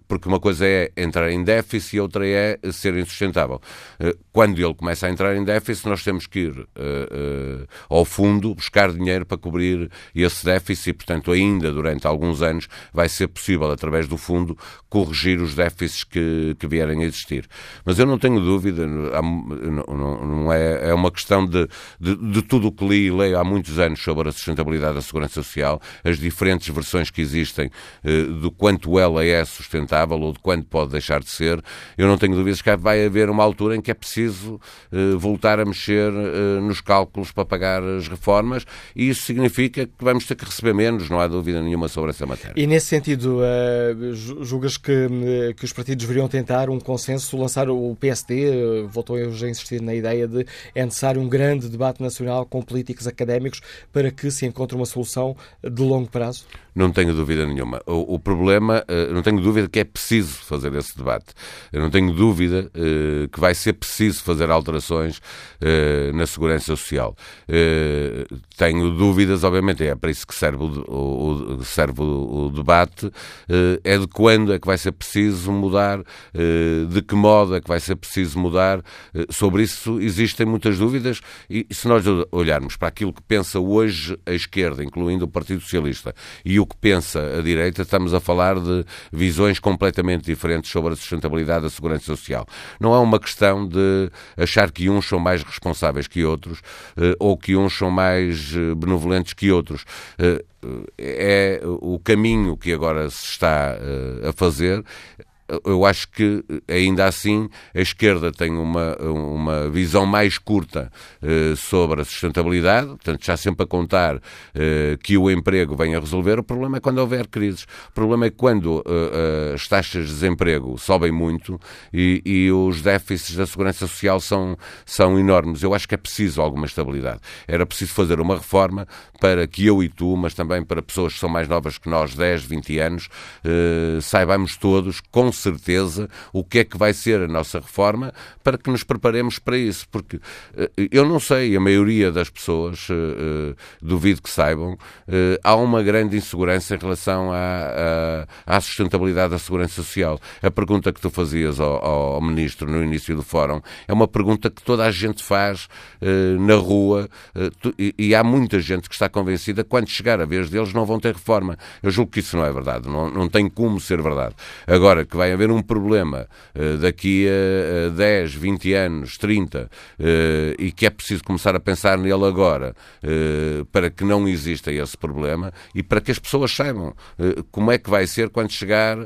porque uma coisa é entrar em déficit e outra é ser insustentável. Eh, quando ele começa a entrar em déficit, nós temos que ir uh, ao fundo buscar dinheiro para cobrir esse déficit e, portanto, ainda durante alguns anos vai ser possível, através do fundo, corrigir os déficits que, que vierem a existir. Mas eu não tenho dúvida, não, não, não é, é uma questão de, de, de tudo o que li e leio há muitos anos sobre a sustentabilidade da segurança social, as diferentes versões que existem eh, do quanto ela é sustentável ou de quanto pode deixar de ser, eu não tenho dúvidas que vai haver uma altura em que é preciso eh, voltar a mexer eh, nos cálculos para pagar as reformas e isso significa que vamos ter que receber menos, não há dúvida nenhuma sobre essa matéria. E nesse sentido, uh, julgas que, eh, que os partidos deveriam tentar um consenso, lançar o PSD, eh, voltou hoje a insistir na ideia de é necessário um grande debate nacional com políticos académicos para que se encontre uma solução de longo prazo? Não tenho dúvida nenhuma. O, o problema, uh, não tenho dúvida que é preciso fazer esse debate. Eu não tenho dúvida que vai ser preciso fazer alterações na segurança social. tenho dúvidas, obviamente, é para isso que serve o, o serve o, o debate, é de quando é que vai ser preciso mudar, de que modo é que vai ser preciso mudar. sobre isso existem muitas dúvidas e se nós olharmos para aquilo que pensa hoje a esquerda, incluindo o Partido Socialista, e o que pensa a direita, estamos a falar de visões completamente diferentes sobre a sustentabilidade da segurança social. Não é uma questão de achar que uns são mais responsáveis que outros eh, ou que uns são mais eh, benevolentes que outros eh, é o caminho que agora se está a fazer eu acho que, ainda assim, a esquerda tem uma, uma visão mais curta uh, sobre a sustentabilidade, portanto, está sempre a contar uh, que o emprego vem a resolver. O problema é quando houver crises. O problema é quando uh, as taxas de desemprego sobem muito e, e, os déficits da segurança social são, são enormes. Eu acho que é preciso alguma estabilidade. Era preciso fazer uma reforma para que eu e tu, mas também para pessoas que são mais novas que nós, 10, 20 anos, saibamos todos com certeza o que é que vai ser a nossa reforma para que nos preparemos para isso. Porque eh, eu não sei, a maioria das pessoas, eh, eh, duvido que saibam, há uma grande insegurança em relação à, à, sustentabilidade da segurança social. A pergunta que tu fazias ao, ao, Ministro no início do fórum é uma pergunta que toda a gente faz na rua e, há muita gente que está convencida quando chegar a vez deles não vão ter reforma. Eu julgo que isso não é verdade, não, não tem como ser verdade. Agora, que vai haver um problema uh, daqui a, a 10, 20 anos, 30, uh, e que é preciso começar a pensar nele agora uh, para que não exista esse problema e para que as pessoas saibam como é que vai ser quando chegar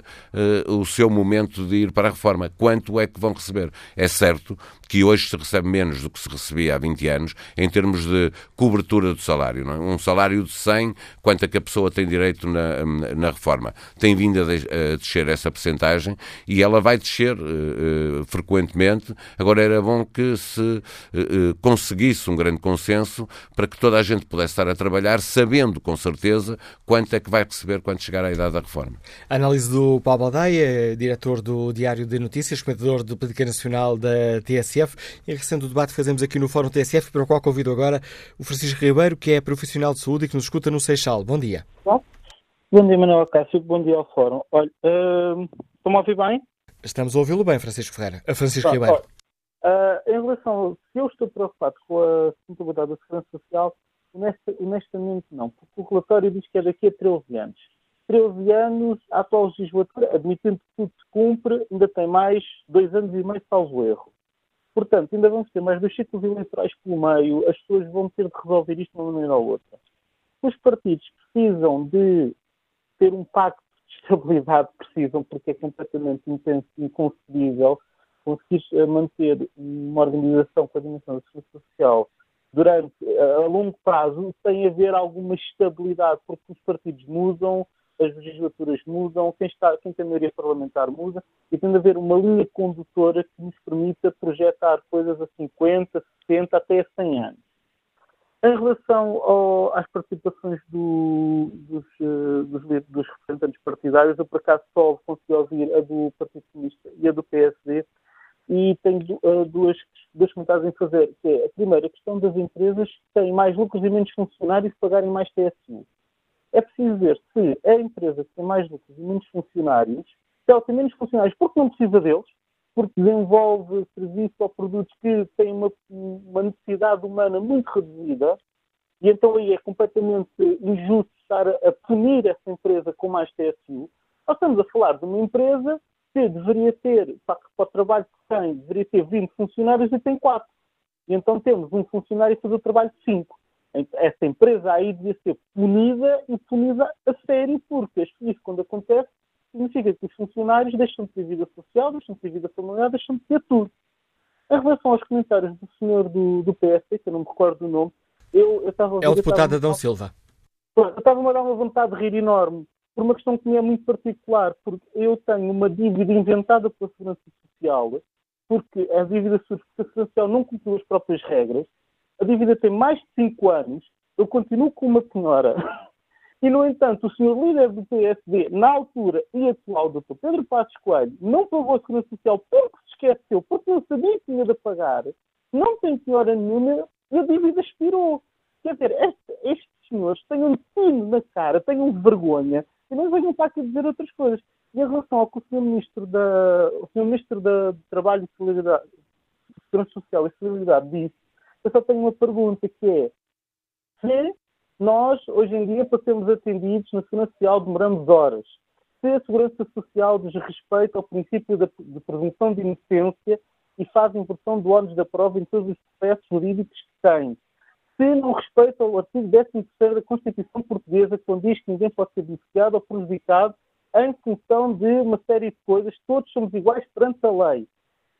o seu momento de ir para a reforma, quanto é que vão receber. É certo que hoje se recebe menos do que se recebia há 20 anos em termos de cobertura do salário. É? Um salário de 100, quanto é que a pessoa tem direito na, na reforma. Tem vindo a, de, a descer essa percentagem e ela vai descer uh, uh, frequentemente. Agora era bom que se uh, conseguisse um grande consenso para que toda a gente pudesse estar a trabalhar sabendo com certeza quanto é que vai receber quando chegar à idade da reforma. análise do Paulo Baldaia, diretor do Diário de Notícias, comentador do Política Nacional da TSF. Em recente debate que fazemos aqui no Fórum TSF, para o qual convido agora o Francisco Ribeiro, que é profissional de saúde e que nos escuta no Seixal. Bom dia. Bom dia, Manuel Cássio. Bom dia ao Fórum. Olha, uh, Estão-me a ouvir bem? Estamos a ouvi-lo bem, Francisco Ferreira. A Francisco Ribeiro. Uh, em relação, se eu estou preocupado com a sustentabilidade da segurança social, honestamente não, porque o relatório diz que é daqui a 13 anos. 13 anos, a atual legislatura, admitindo que tudo se cumpre, ainda tem mais dois anos e meio, salvo erro. Portanto, ainda vamos ter mais dois ciclos eleitorais pelo meio, as pessoas vão ter de resolver isto de uma maneira ou outra. os partidos precisam de ter um pacto de estabilidade, (laughs) precisam, porque é completamente inconcebível conseguir eh, manter uma organização com a dimensão da segurança social durante, eh, a longo prazo, sem haver alguma estabilidade, porque os partidos mudam, as legislaturas mudam, quem, está, quem tem maioria parlamentar muda, e tem de haver uma linha condutora que nos permita projetar coisas a 50, 60, até 100 anos. Em relação ao, às participações do, dos, uh, dos, dos, representantes partidários, eu por acaso só consegui ouvir a do Partido Comunista e a do PSD, e tenho uh, duas, dois comentários em fazer, que é a primeira, a questão das empresas que têm mais lucros e menos funcionários pagarem mais TSU. É preciso ver se a empresa que tem mais lucros e menos funcionários, se ela tem menos funcionários porque não precisa deles, porque desenvolve serviços ou produtos que têm uma, uma necessidade humana muito reduzida, e então aí é completamente injusto estar a, punir essa empresa com mais TSU. Nós estamos a falar de uma empresa que deveria ter, para, para o trabalho que tem, deveria ter 20 funcionários e tem 4. E então temos um funcionário a fazer o trabalho de 5. Essa empresa aí devia ser punida e punida a sério, porque isso, quando acontece, significa que os funcionários deixam de ter vida social, deixam de ter vida familiar, deixam de ter tudo. Em relação aos comentários do senhor do, do PS, que eu não me recordo do nome, eu, eu estava É o deputado Adão Silva. Eu estava-me a dar uma vontade de rir enorme, por uma questão que me é muito particular, porque eu tenho uma dívida inventada pela Segurança Social, porque a dívida a Social não cumpriu as próprias regras, a dívida tem mais de 5 anos, eu continuo com uma senhora. (laughs) E, no entanto, o senhor líder do PSD, na altura e atual, Dr. Pedro Passos Coelho, não pagou a Segurança Social porque se esqueceu, porque não sabia que tinha de pagar, não tem senhora nenhuma e a dívida expirou. Quer dizer, este, estes senhores têm um tino na cara, têm um vergonha e não venham para aqui dizer outras coisas. E em relação ao que o senhor Ministro da, o senhor Ministro da Trabalho e Solidariedade, Segurança Social e Solidariedade disse eu só tenho uma pergunta que é se nós, hoje em dia, para sermos atendidos na Segurança Social, demoramos horas. Se a Segurança Social desrespeita ao princípio da, de presunção de inocência e faz inversão do ônus da prova em todos os processos jurídicos que tem. Se não respeita o artigo 13 da Constituição Portuguesa, quando diz que ninguém pode ser beneficiado ou prejudicado em função de uma série de coisas, todos somos iguais perante a lei.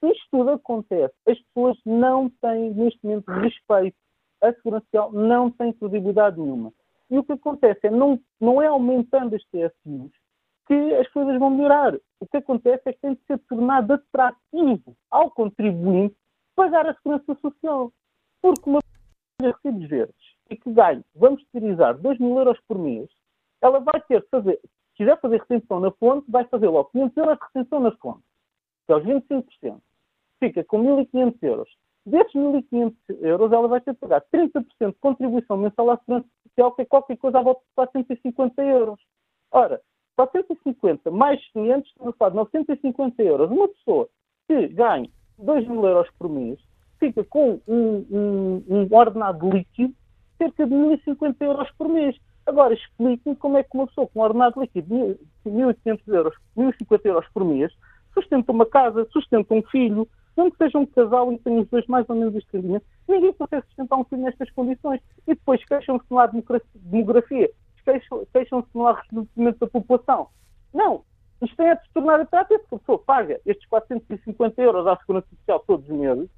Se isto tudo acontece, as pessoas não têm, neste momento, respeito. A Segurança Social não tem credibilidade nenhuma. E o que acontece é, não, não é aumentando as TSUs que as coisas vão melhorar. O que acontece é que tem de ser tornado atrativo ao contribuinte pagar a Segurança Social. Porque uma pessoa de recibos verdes e que ganhe, vamos utilizar 2 mil euros por mês, ela vai ter de fazer, se quiser fazer retenção na fonte, vai fazer logo 500 euros de retenção na fonte, que é os 25% fica com 1.500 euros. Desses 1.500 euros, ela vai ter de pagar 30% de contribuição mensal à segurança social, que é qualquer coisa à volta de 450 euros. Ora, 450 mais 500, estamos a falar de 950 euros. Uma pessoa que ganha 2 mil euros por mês fica com um, um, um ordenado líquido cerca de 1.050 euros por mês. Agora, explique-me como é que uma pessoa com um ordenado líquido de 1.800 euros, 1.050 euros por mês, sustenta uma casa, sustenta um filho, mesmo que seja um casal e tenham os dois mais ou menos este rendimento, ninguém consegue sustentar um filho nestas condições. E depois queixam-se não há demografia, queixam-se não há reconhecimento da população. Não. Isto tem a se tornar atrativo, porque a pessoa paga estes 450 euros à Segurança Social todos os meses,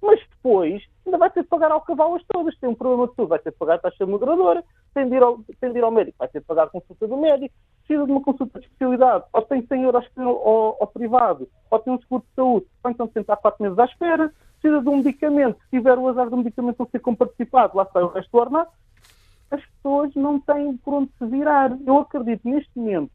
mas depois ainda vai ter de pagar ao cavalo as todas. Tem um problema de tudo, vai ter de pagar a taxa moderadora, tem de, ir ao, tem de ir ao médico, vai ter de pagar a consulta do médico, precisa de uma consulta de especialidade, ou tem 100 euros ao, ao privado, ou tem um seguro de saúde, ou então tem estar 4 meses à espera, precisa de um medicamento, se tiver o azar do medicamento não ser comparticipado, lá sai o resto do ordenado. As pessoas não têm por onde se virar. Eu acredito neste momento,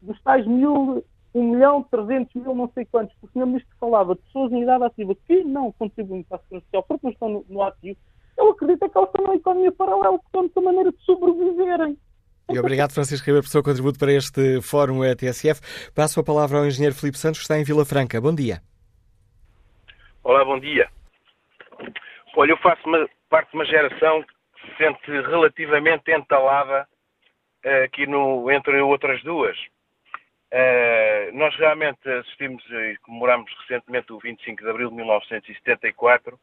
dos tais mil 1 milhão, 300 mil, não sei quantos, o senhor ministro falava de pessoas em idade ativa que não contribuem para a segurança social porque não estão no, no ativo, eu acredito que elas estão numa economia paralela, que estão de maneira de sobreviverem. E obrigado, Francisco Ribeiro, por seu contributo para este Fórum ETSF. Passo a palavra ao engenheiro Filipe Santos, que está em Vila Franca. Bom dia. Olá, bom dia. Olha, eu faço uma, parte de uma geração que se sente relativamente entalada uh, aqui no, entre outras duas. Uh, nós realmente assistimos e comemoramos recentemente o 25 de abril de 1974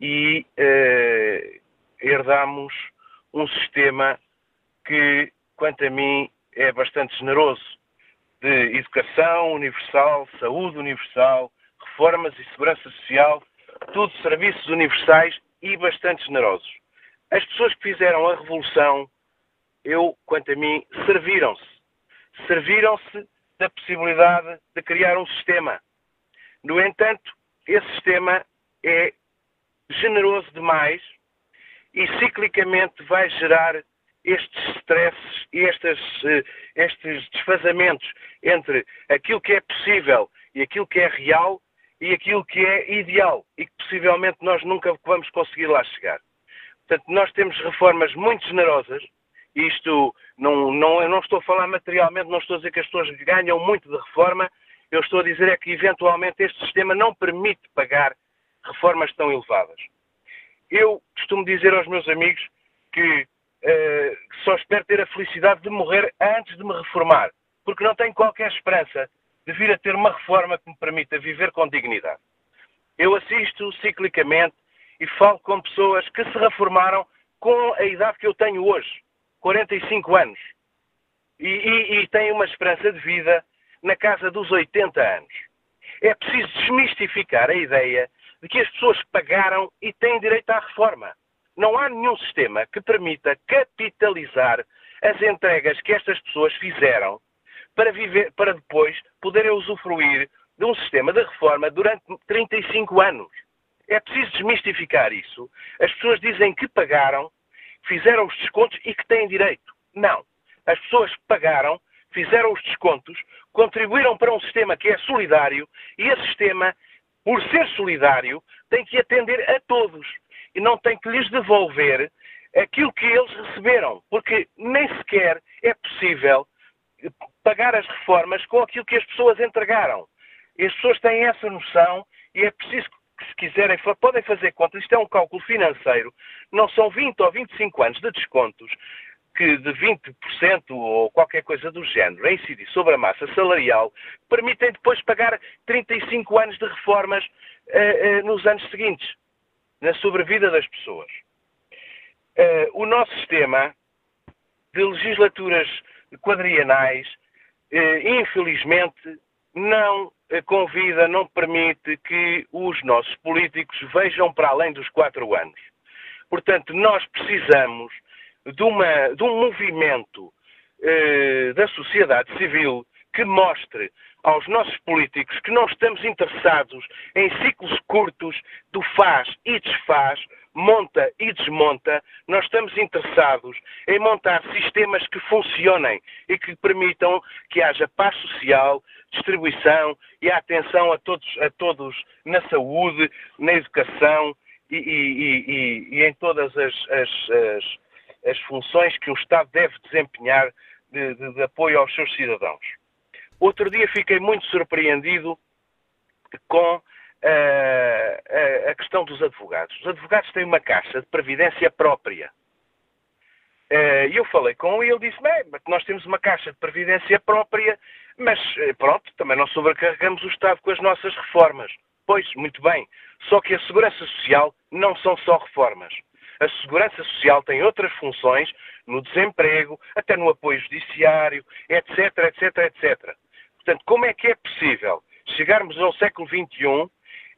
e uh, herdamos um sistema que, quanto a mim, é bastante generoso de educação universal, saúde universal, reformas e segurança social, tudo serviços universais e bastante generosos. As pessoas que fizeram a revolução, eu, quanto a mim, serviram-se. Serviram-se da possibilidade de criar um sistema. No entanto, esse sistema é generoso demais e ciclicamente vai gerar estes stresses, estes, eh, estes desfazamentos entre aquilo que é possível e aquilo que é real e aquilo que é ideal e que possivelmente nós nunca vamos conseguir lá chegar. Portanto, nós temos reformas muito generosas, isto não, não, eu não estou a falar materialmente, não estou a dizer que as pessoas ganham muito de reforma, eu estou a dizer é que eventualmente este sistema não permite pagar reformas tão elevadas. Eu costumo dizer aos meus amigos que uh, só espero ter a felicidade de morrer antes de me reformar, porque não tenho qualquer esperança de vir a ter uma reforma que me permita viver com dignidade. Eu assisto ciclicamente e falo com pessoas que se reformaram com a idade que eu tenho hoje, 45 anos, e, e, e têm uma esperança de vida na casa dos 80 anos. É preciso desmistificar a ideia de que as pessoas pagaram e têm direito à reforma. Não há nenhum sistema que permita capitalizar as entregas que estas pessoas fizeram para, viver, para depois poderem usufruir de um sistema de reforma durante 35 anos. É preciso desmistificar isso. As pessoas dizem que pagaram, fizeram os descontos e que têm direito. Não. As pessoas pagaram, fizeram os descontos, contribuíram para um sistema que é solidário e esse sistema, por ser solidário, tem que atender a todos. E não tem que lhes devolver aquilo que eles receberam, porque nem sequer é possível pagar as reformas com aquilo que as pessoas entregaram. As pessoas têm essa noção e é preciso que, se quiserem, podem fazer conta, isto é um cálculo financeiro, não são 20 ou 25 anos de descontos que de 20% ou qualquer coisa do género a incidir sobre a massa salarial, permitem depois pagar 35 anos de reformas uh, uh, nos anos seguintes, na sobrevida das pessoas. Uh, o nosso sistema de legislaturas quadrienais, infelizmente, não convida, não permite que os nossos políticos vejam para além dos quatro anos. Portanto, nós precisamos de, uma, de um movimento eh, da sociedade civil que mostre aos nossos políticos que não estamos interessados em ciclos curtos do faz e desfaz, monta e desmonta, nós estamos interessados em montar sistemas que funcionem e que permitam que haja paz social, distribuição e atenção a todos, a todos na saúde, na educação e, e, e, e em todas as, as, as as funções que o Estado deve desempenhar de, de, de apoio aos seus cidadãos. Outro dia fiquei muito surpreendido com uh, a, a, questão dos advogados. Os advogados têm uma caixa de previdência própria. Uh, e eu falei com ele e ele disse: bem, nós temos uma caixa de previdência própria, mas eh, pronto, também não sobrecarregamos o Estado com as nossas reformas. Pois, muito bem. Só que a segurança social não são só reformas a segurança social tem outras funções no desemprego, até no apoio judiciário, etc, etc, etc. Portanto, como é que é possível chegarmos ao século XXI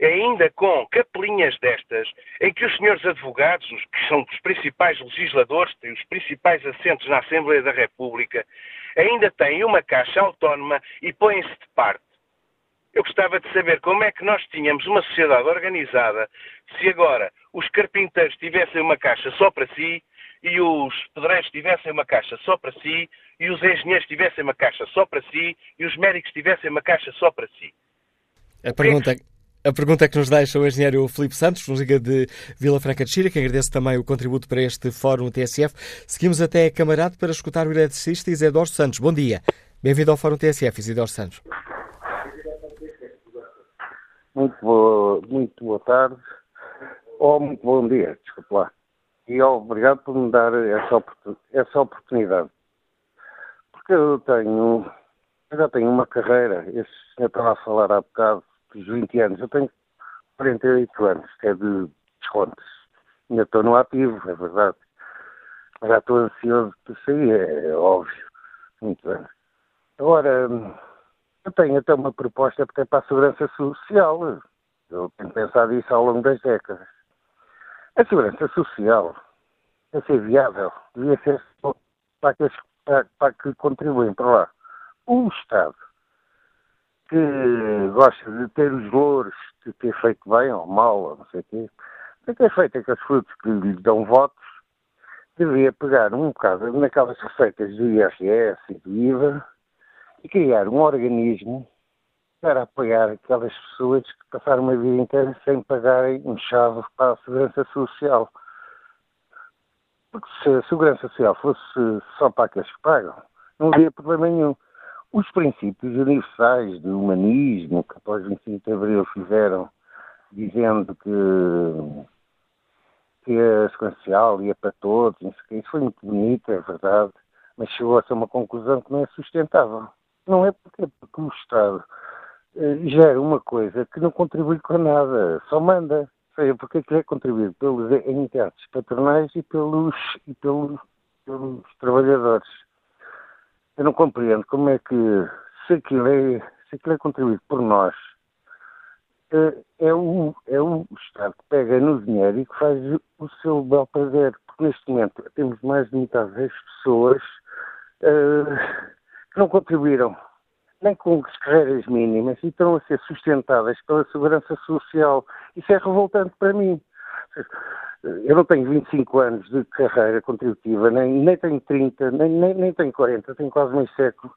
ainda com capelinhas destas, em que os senhores advogados, que são os principais legisladores, têm os principais assentos na Assembleia da República, ainda têm uma caixa autónoma e põem-se de parte. Eu gostava de saber como é que nós tínhamos uma sociedade organizada se agora os carpinteiros tivessem uma caixa só para si e os pedreiros tivessem uma caixa só para si e os engenheiros tivessem uma caixa só para si e os médicos tivessem uma caixa só para si. A pergunta, a pergunta que nos deixa o engenheiro Filipe Santos, nos liga de Vila Franca de Xira, que agradece também o contributo para este Fórum TSF. Seguimos até a Camarade para escutar o eletricista Isidoro Santos. Bom dia. Bem-vindo ao Fórum TSF, Isidoro Santos. Muito boa, muito boa tarde, ou muito bom dia, desculpe lá. E obrigado por me dar essa, essa oportunidade. Porque eu tenho, eu já tenho uma carreira, esse senhor estava a falar há bocado dos 20 anos, eu tenho 48 anos, que é de descontos. Ainda estou no ativo, é verdade. Já estou ansioso por sair, é, é óbvio. Muito bem. Agora, eu tenho até uma proposta para a segurança social. Eu tenho pensado isso ao longo das décadas. A segurança social é ser viável, devia ser para aqueles para, para que contribuem para lá. O Estado, que gosta de ter os louros de ter feito bem ou mal, ou não sei o quê, de ter feito aqueles frutos que lhe dão votos, devia pegar um bocado naquelas receitas do IRS e do IVA e criar um organismo para apoiar aquelas pessoas que passaram uma vida inteira sem pagarem um chave para a segurança social. Porque se a segurança social fosse só para aqueles que pagam, não havia problema nenhum. Os princípios universais do humanismo que após 25 de Abril fizeram, dizendo que, que a segurança social ia para todos, isso foi muito bonito, é verdade, mas chegou-se a uma conclusão que não é sustentável. Não é porque, porque o Estado eh, gera uma coisa que não contribui com nada, só manda seja, porque é contribuído pelos entidades patronais e pelos, e pelos, pelos trabalhadores. Eu não compreendo como é que, se aquilo é, se aquilo é contribuído por nós, é, é, o, é o Estado que pega no dinheiro e que faz o seu bel prazer. Porque neste momento temos mais de metade das pessoas uh, não contribuíram nem com as carreiras mínimas e estão a ser sustentadas pela segurança social. Isso é revoltante para mim. Eu não tenho 25 anos de carreira contributiva, nem, nem tenho 30, nem, nem, nem tenho 40, tenho quase meio século.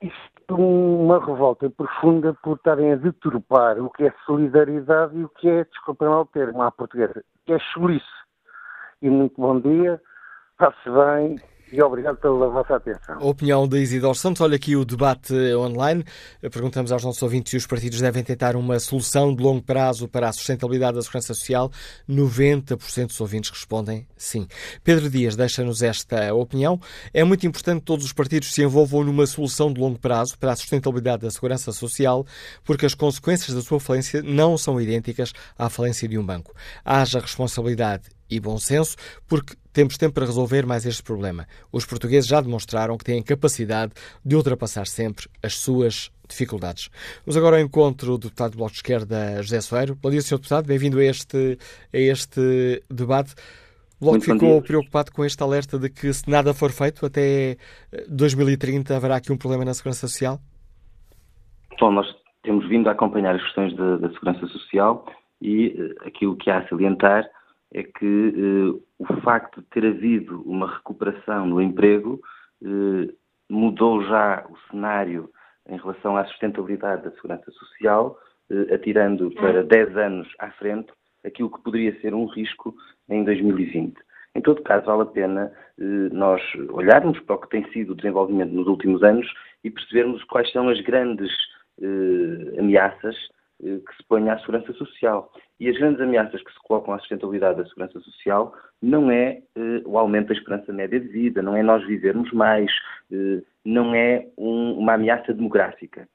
Isto é uma revolta profunda por estarem a deturpar o que é solidariedade e o que é, desculpem lá o termo, à portuguesa, que é chulice. E muito bom dia, passe bem e obrigado pela vossa atenção. A opinião de Isidoro Santos. Olha aqui o debate online. Perguntamos aos nossos ouvintes se os partidos devem tentar uma solução de longo prazo para a sustentabilidade da segurança social. 90% dos ouvintes respondem sim. Pedro Dias deixa-nos esta opinião. É muito importante que todos os partidos se envolvam numa solução de longo prazo para a sustentabilidade da segurança social, porque as consequências da sua falência não são idênticas à falência de um banco. Haja responsabilidade e bom senso, porque temos tempo para resolver mais este problema. Os portugueses já demonstraram que têm capacidade de ultrapassar sempre as suas dificuldades. Vamos agora ao encontro do deputado do Bloco de Esquerda, José Soeiro. Bom dia, Sr. Deputado. Bem-vindo a este, a este debate. O Bloco ficou preocupado com este alerta de que, se nada for feito, até 2030 haverá aqui um problema na Segurança Social? Bom, nós temos vindo a acompanhar as questões da Segurança Social e uh, aquilo que há a salientar é que eh, o facto de ter havido uma recuperação no emprego eh, mudou já o cenário em relação à sustentabilidade da segurança social, eh, atirando para 10 anos à frente aquilo que poderia ser um risco em 2020. Em todo caso, vale a pena nós olharmos para o que tem sido o desenvolvimento nos últimos anos e percebermos quais são as grandes ameaças que se põe à segurança social. E as grandes ameaças que se colocam à sustentabilidade da segurança social não é eh, o aumento da esperança média de vida, não é nós vivermos mais, eh, não é um, uma ameaça demográfica.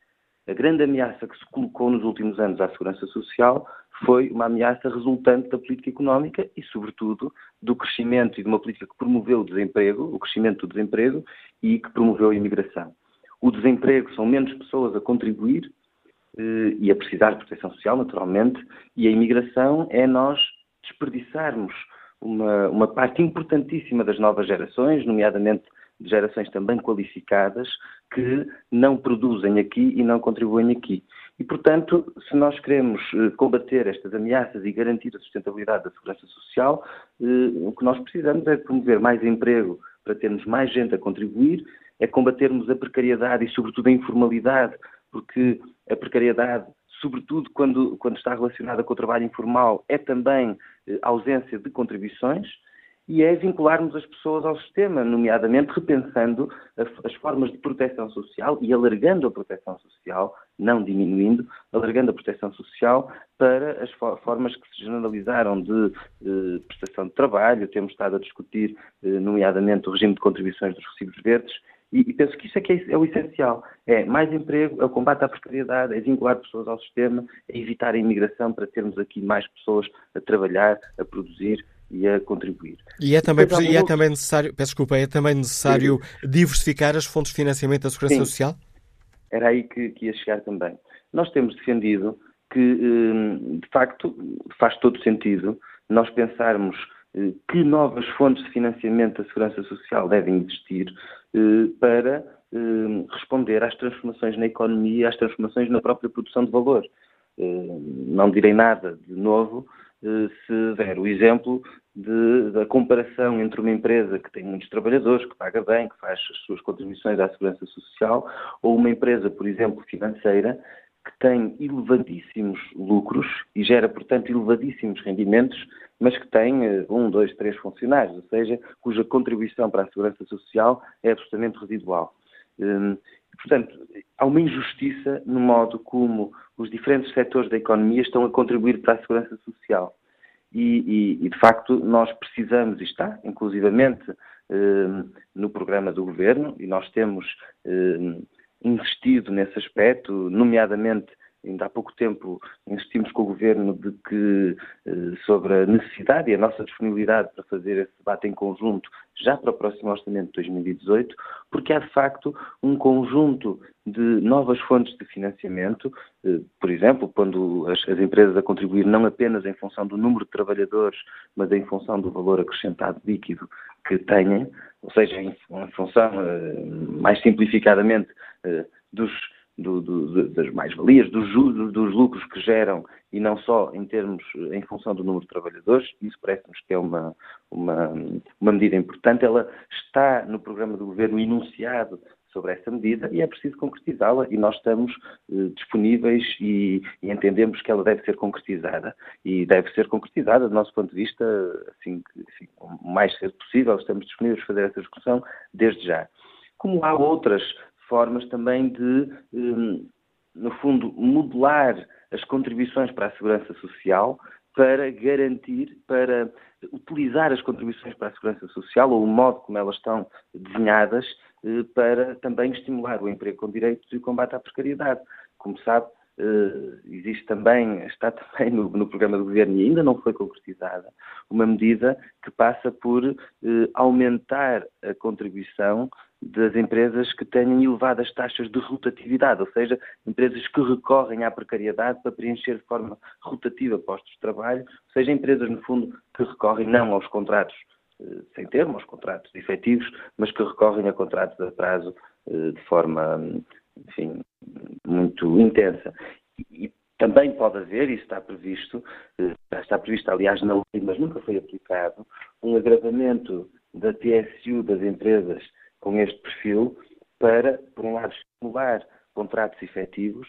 A grande ameaça que se colocou nos últimos anos à segurança social foi uma ameaça resultante da política económica e, sobretudo, do crescimento e de uma política que promoveu o desemprego, o crescimento do desemprego e que promoveu a imigração. O desemprego são menos pessoas a contribuir eh, e a precisar de proteção social, naturalmente, e a imigração é nós desperdiçarmos uma, uma parte importantíssima das novas gerações, nomeadamente de gerações também qualificadas, que não produzem aqui e não contribuem aqui. E, portanto, se nós queremos eh, combater estas ameaças e garantir a sustentabilidade da segurança social, eh, o que nós precisamos é promover mais emprego para termos mais gente a contribuir, é combatermos a precariedade e, sobretudo, a informalidade porque a precariedade, sobretudo quando, quando está relacionada com o trabalho informal, é também eh, ausência de contribuições e é vincularmos as pessoas ao sistema, nomeadamente repensando as formas de proteção social e alargando a proteção social, não diminuindo, alargando a proteção social para as formas que se generalizaram de, eh, prestação de trabalho. Temos estado a discutir, eh, nomeadamente, o regime de contribuições dos recibos verdes e, e, penso que isso é que é, é, o essencial. É mais emprego, é o combate à precariedade, é vincular pessoas ao sistema, é evitar a imigração para termos aqui mais pessoas a trabalhar, a produzir e a contribuir. E é também, e é também necessário, peço desculpa, é também necessário Sim. diversificar as fontes de financiamento da Segurança Sim. Social? Era aí que, que ia chegar também. Nós temos defendido que, hum, de facto, faz todo sentido nós pensarmos que novas fontes de financiamento da segurança social devem existir eh, para hum, responder às transformações na economia, às transformações na própria produção de valor. Eh, não direi nada de novo se der o exemplo de, da comparação entre uma empresa que tem muitos trabalhadores, que paga bem, que faz as suas contribuições à segurança social, ou uma empresa, por exemplo, financeira, que tem elevadíssimos lucros e gera, portanto, elevadíssimos rendimentos, mas que tem eh, um, dois, três funcionários, ou seja, cuja contribuição para a segurança social é absolutamente residual. Hum, portanto, há uma injustiça no modo como os diferentes setores da economia estão a contribuir para a segurança social. E, e, e de facto, nós precisamos, e está, inclusivamente, hum, no programa do Governo, e nós temos hum, investido nesse aspecto, nomeadamente Ainda há pouco tempo insistimos com o Governo de que, eh, sobre a necessidade e a nossa disponibilidade para fazer esse debate em conjunto já para o próximo Orçamento de 2018, porque há de facto um conjunto de novas fontes de financiamento, eh, por exemplo, quando as, as empresas a contribuir não apenas em função do número de trabalhadores, mas em função do valor acrescentado líquido que têm, ou seja, em, em função, eh, mais simplificadamente, dos do, do, das mais-valias, dos dos lucros que geram, e não só em termos, em função do número de trabalhadores, isso parece-nos que é uma, uma, uma medida importante. Ela está no programa do Governo enunciado sobre essa medida e é preciso concretizá-la e nós estamos eh, disponíveis e, e, entendemos que ela deve ser concretizada e deve ser concretizada do nosso ponto de vista assim, assim o mais cedo possível, estamos disponíveis a fazer essa discussão desde já. Como há outras formas também de, hum, no fundo, modelar as contribuições para a segurança social para garantir, para utilizar as contribuições para a segurança social ou o modo como elas estão desenhadas eh, para também estimular o emprego com direitos e o combate à precariedade. Como sabe, eh, existe também, está (laughs) também no, no, programa do governo e ainda não foi concretizada, uma medida que passa por eh, aumentar a contribuição das empresas que tenham elevadas taxas de rotatividade, ou seja, empresas que recorrem à precariedade para preencher de forma rotativa postos de trabalho, ou seja, empresas, no fundo, que recorrem não aos contratos eh, sem termo, aos contratos efetivos, mas que recorrem a contratos a prazo de forma enfim, muito intensa. E também pode haver, isso está previsto, eh, está previsto aliás na lei, mas nunca foi aplicado, um agravamento da TSU das empresas com este perfil para, por um lado, estimular contratos efetivos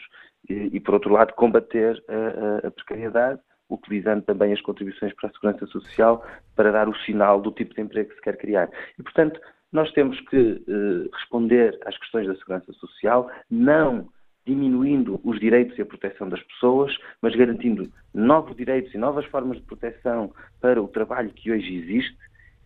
e, e por outro lado, combater a, a, a precariedade, utilizando também as contribuições para a segurança social para dar o sinal do tipo de emprego que se quer criar. E, portanto, nós temos que eh, responder às questões da segurança social, não diminuindo os direitos e a proteção das pessoas, mas garantindo novos direitos e novas formas de proteção para o trabalho que hoje existe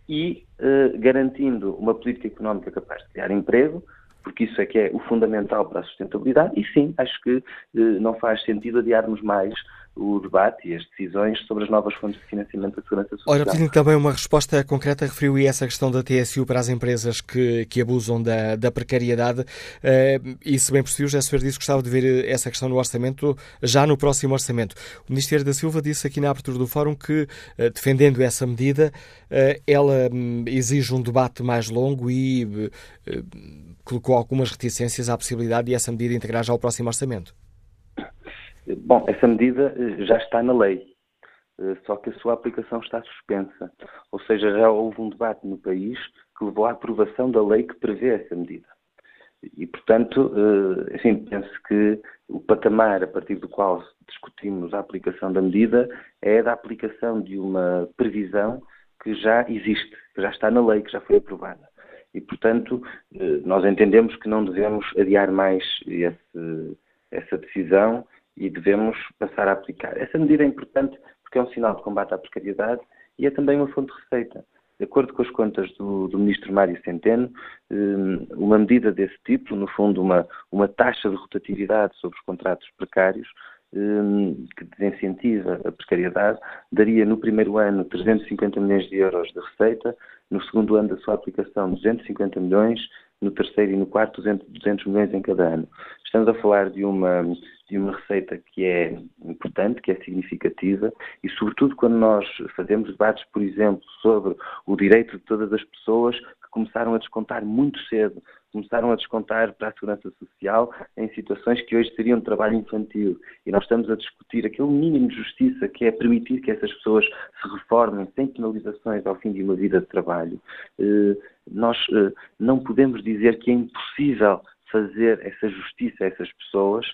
e eh, garantindo uma política económica capaz de criar emprego, porque isso é que é o fundamental para a sustentabilidade, e sim, acho que eh, não faz sentido adiarmos mais o debate e as decisões sobre as novas fontes de financiamento da segurança social. Ora, pedindo também uma resposta concreta, referiu essa questão da TSU para as empresas que, que abusam da, da precariedade. Uh, e, se bem possível, já Soares disse que gostava de ver essa questão no orçamento, já no próximo orçamento. O Ministério da Silva disse aqui na abertura do fórum que, uh, defendendo essa medida, uh, ela um, exige um debate mais longo e colocou algumas reticências à possibilidade de essa medida integrar já o próximo orçamento. Bom, essa medida eh, já está na lei, eh, só que a sua aplicação está suspensa. Ou seja, já houve um debate no país que levou à aprovação da lei que prevê essa medida. E, portanto, eh, assim, penso que o patamar a partir do qual discutimos a aplicação da medida é da aplicação de uma previsão que já existe, que já está na lei, que já foi aprovada. E, portanto, nós entendemos que não devemos adiar mais esse, essa decisão e devemos passar a aplicar. Essa medida é importante porque é um sinal de combate à precariedade e é também uma fonte de receita. De acordo com as contas do, do ministro Mário Centeno, hum, uma medida desse tipo, no fundo uma, uma taxa de rotatividade sobre os contratos precários, hum, que desincentiva a precariedade, daria no primeiro ano 350 milhões de euros de receita, no segundo ano da sua aplicação 250 milhões, no terceiro e no quarto 200, 200 milhões em cada ano. Estamos a falar de uma, de uma receita que é importante, que é significativa e, sobretudo, quando nós fazemos debates, por exemplo, sobre o direito de todas as pessoas que começaram a descontar muito cedo começaram a descontar para a segurança social em situações que hoje seriam de trabalho infantil. E nós estamos a discutir aquele mínimo de justiça que é permitir que essas pessoas se reformem sem penalizações ao fim de uma vida de trabalho. Eh, nós eh, não podemos dizer que é impossível fazer essa justiça a essas pessoas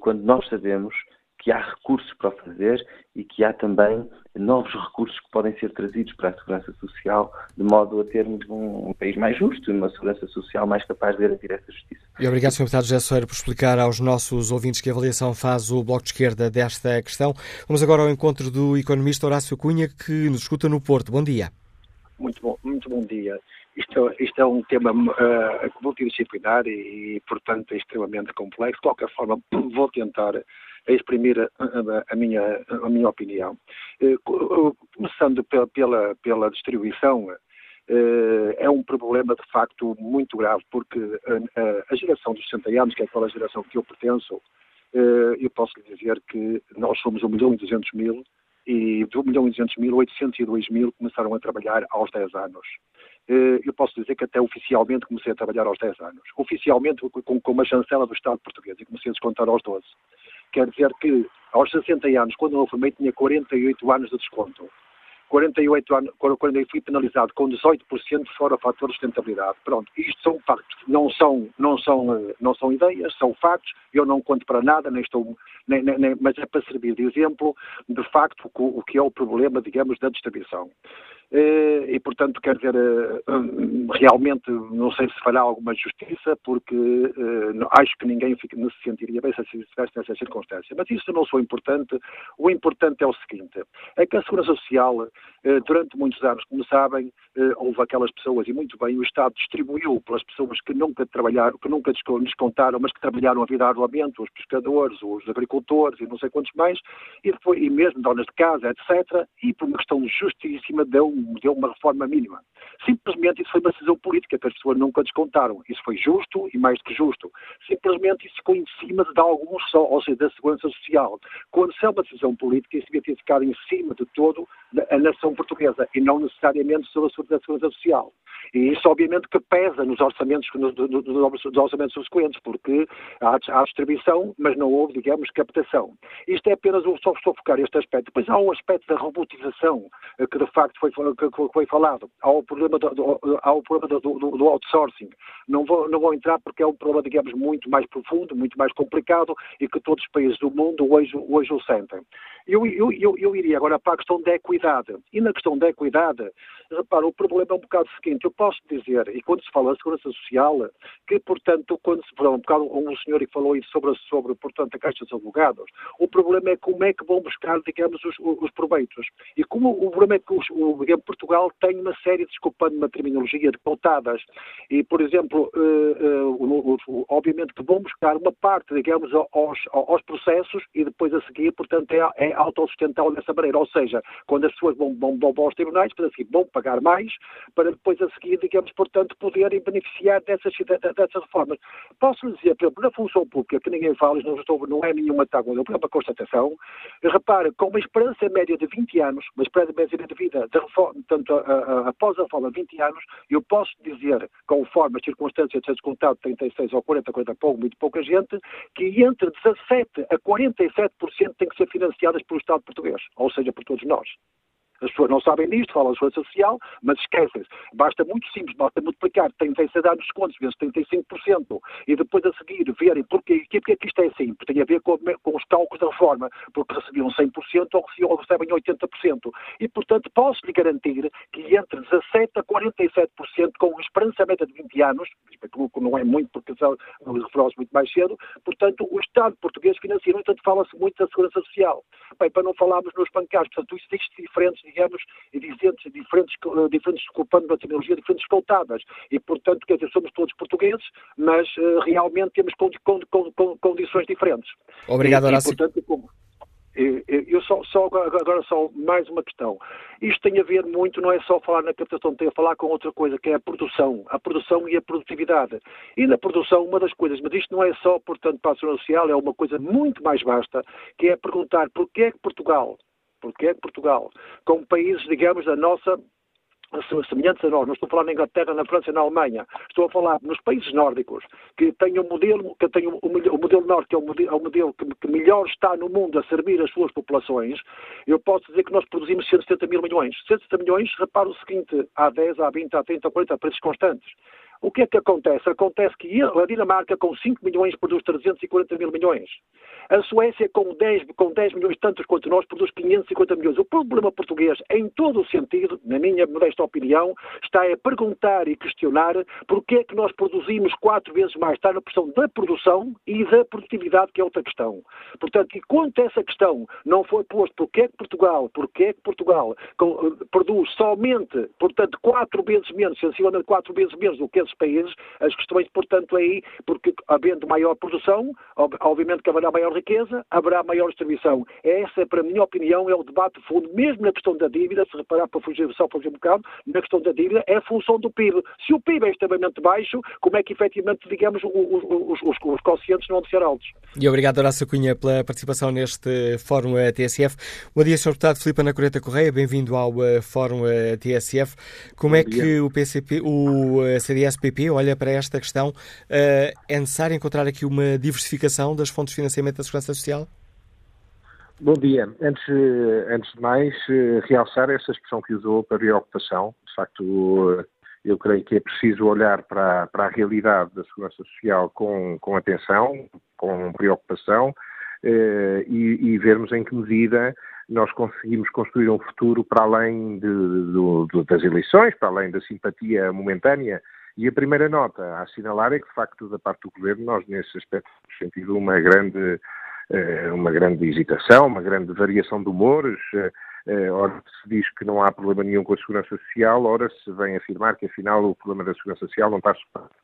quando nós sabemos que há recursos para o fazer e que há também novos recursos que podem ser trazidos para a segurança social, de modo a termos um, um país mais justo e uma segurança social mais capaz de garantir essa justiça. E obrigado, Sr. Deputado José Soeiro, por explicar aos nossos ouvintes que avaliação faz o Bloco de Esquerda desta questão. Vamos agora ao encontro do economista Horácio Cunha, que nos escuta no Porto. Bom dia. Muito bom, muito bom dia. Isto, isto é um tema uh, multidisciplinar e, e, portanto, extremamente complexo. De qualquer forma, (clears throat) vou tentar exprimir a, a, a, minha, a minha opinião. Eh, começando pela, pela, distribuição, é um problema de facto muito grave, porque a, geração dos 60 anos, que é aquela geração que eu pertenço, eu posso lhe dizer que nós somos 1 milhão e 200 mil e de 1 milhão e 200 mil, 802 mil começaram a trabalhar aos 10 anos. Eu posso dizer que até oficialmente comecei a trabalhar aos 10 anos. Oficialmente com, com uma chancela do Estado português e comecei a descontar aos 12. Quer dizer que aos 60 anos, quando eu formei, tinha 48 anos de desconto. 48 anos, quando eu fui penalizado com 18% fora o fator de sustentabilidade. Pronto, isto são factos, não são, não são, eh, não são ideias, são factos, eu não conto para nada, nem estou, nem, nem, mas é para servir de exemplo, de facto, o que é o problema, digamos, da distribuição. Eh, e, portanto, quer dizer, eh, realmente não sei se fará alguma justiça, porque acho que ninguém se sentiria bem se estivesse nessa circunstância. Mas isso não sou importante. O importante é o seguinte: é que a Segurança Social, durante muitos anos, como sabem, houve aquelas pessoas, e muito bem, o Estado distribuiu pelas pessoas que nunca trabalharam, que nunca descontaram, mas que trabalharam a vida arduamente, os pescadores, os agricultores e não sei quantos mais, e, depois, e mesmo donas de casa, etc., e por uma questão justíssima deu deu uma reforma mínima. Simplesmente isso foi uma decisão política que as pessoas nunca descontaram. Isso foi justo e mais do que justo. Simplesmente isso ficou em cima de alguns só, ou seja, da segurança social. Quando se é uma decisão política, isso devia ter ficado em cima de todo a nação portuguesa e não necessariamente sobre a segurança social. E isso, obviamente, que pesa nos orçamentos, nos, nos orçamentos subsequentes, porque há, há, distribuição, mas não houve, digamos, captação. Isto é apenas um, só focar este aspecto. Depois há um aspecto da robotização, eh, que de facto foi, que foi falado. Há o problema, do, há o problema do, do, do, outsourcing. Não vou, não vou entrar porque é um problema, digamos, muito mais profundo, muito mais complicado e que todos os países do mundo hoje, hoje o sentem. Eu, eu, eu, eu iria agora para a questão da equidade. E na questão da equidade, repara, o problema é um bocado o seguinte, eu posso dizer, e quando se fala de segurança social, que, portanto, quando se fala um bocado, um senhor que falou isso sobre, sobre, portanto, a Caixa dos Advogados, o problema é como é que vão buscar, digamos, os, os proveitos. E como o problema é que os, o, digamos, Portugal tem uma série, desculpando uma terminologia, de pautadas. E, por exemplo, uh, uh, obviamente que vão buscar uma parte, digamos, aos, aos processos e depois a seguir, portanto, é, é autossustentável dessa maneira. Ou seja, quando as pessoas vão, vão, vão aos tribunais, depois a seguir vão pagar mais, para depois a seguir, digamos, portanto, poderem beneficiar dessas, dessas reformas. Posso lhe dizer, por exemplo, na função pública, que ninguém fala, não, estou, não é nenhuma tábua, é uma constatação, repare, com uma esperança média de 20 anos, uma esperança média de vida, de reforma, tanto a, a, após a reforma, 20 anos, eu posso dizer, conforme as circunstâncias de descontado 36 ou 40, 40 pouco, muito pouca gente, que entre 17 a 47% tem que ser financiadas pelo Estado português, ou seja, por todos nós. As pessoas não sabem disto, falam de segurança social, mas esquecem-se. Basta muito simples, basta multiplicar 36 anos de descontos vezes 35% e depois a seguir verem porquê, porquê que isto é assim. Porque tem a ver com, com os cálculos da reforma, porque recebiam 100% ou, recebem 80%. E, portanto, posso-lhe garantir que entre 17% a 47%, com esperança média de 20 anos, que não é muito porque referiu muito mais cedo, portanto, o Estado português financia, no entanto, fala-se muito da segurança social. Bem, para não falarmos nos bancários, portanto, existem diferentes digamos, diferentes, diferentes, diferentes ocupando uma terminologia diferentes contadas. E, portanto, quer dizer, somos todos portugueses, mas uh, realmente temos condições diferentes. Obrigado, Horácio. E, portanto, como, eu só, só, agora só mais uma questão. Isto tem a ver muito, não é só falar na captação, tem a falar com outra coisa, que é a produção, a produção e a produtividade. E na produção, uma das coisas, mas isto não é só, portanto, para a ação social, é uma coisa muito mais vasta, que é perguntar porquê é que Portugal, porquê é Portugal, com países, digamos, da nossa semelhantes a nós, não estou a falar na Inglaterra, na França na Alemanha, estou a falar nos países nórdicos, que têm um modelo, que têm um, o modelo norte, que é o modelo, é modelo que, que, melhor está no mundo a servir as suas populações, eu posso dizer que nós produzimos 170 mil milhões. 170 milhões, repara o seguinte, há 10, há 20, há 30, há 40, há preços constantes. O que é que acontece? Acontece que a Dinamarca, com 5 milhões, produz 340 mil milhões. A Suécia, com 10, com 10 milhões, tantos quanto nós, produz 550 milhões. O problema português, em todo o sentido, na minha modesta opinião, está a perguntar e questionar porquê é que nós produzimos quatro vezes mais. Está na pressão da produção e da produtividade, que é outra questão. Portanto, enquanto essa questão não foi posta, porquê é que Portugal, porquê é que Portugal com, produz somente, portanto, quatro vezes menos, sensivelmente quatro vezes menos do que esses países, as questões, portanto, aí, porque havendo maior produção, obviamente que haverá maior riqueza, haverá maior distribuição. Essa, para a minha opinião, é o debate fundo, mesmo na questão da dívida, se reparar para fugir, só fugir um bocado, na questão da dívida, é a função do PIB. Se o PIB é extremamente baixo, como é que efetivamente, digamos, os, os, os, os quocientes não vão ser altos? E obrigado, Horácio Cunha, pela participação neste Fórum TSF. Bom dia, Sr. Deputado Filipe Ana Coreta Correia, bem-vindo ao uh, Fórum eh, TSF. Como é que o PCP, o uh, eh, CDS-PP olha para esta questão? é necessário encontrar aqui uma diversificação das fontes de financiamento da Segurança Social? Bom dia. Antes, antes de mais, realçar essa expressão que usou para preocupação. De facto, eu creio que é preciso olhar para, para a realidade da segurança social com, com atenção, com preocupação eh, e, e, vermos em que medida nós conseguimos construir um futuro para além de, das eleições, para além da simpatia momentânea. E a primeira nota a assinalar é que, de facto, da parte do Governo, nós, nesse aspecto, temos sentido uma grande, eh, uma grande hesitação, uma grande variação de humores. Eh, ora se diz que não há problema nenhum com a segurança social, ora se vem afirmar que, afinal, o problema da segurança social não está superado.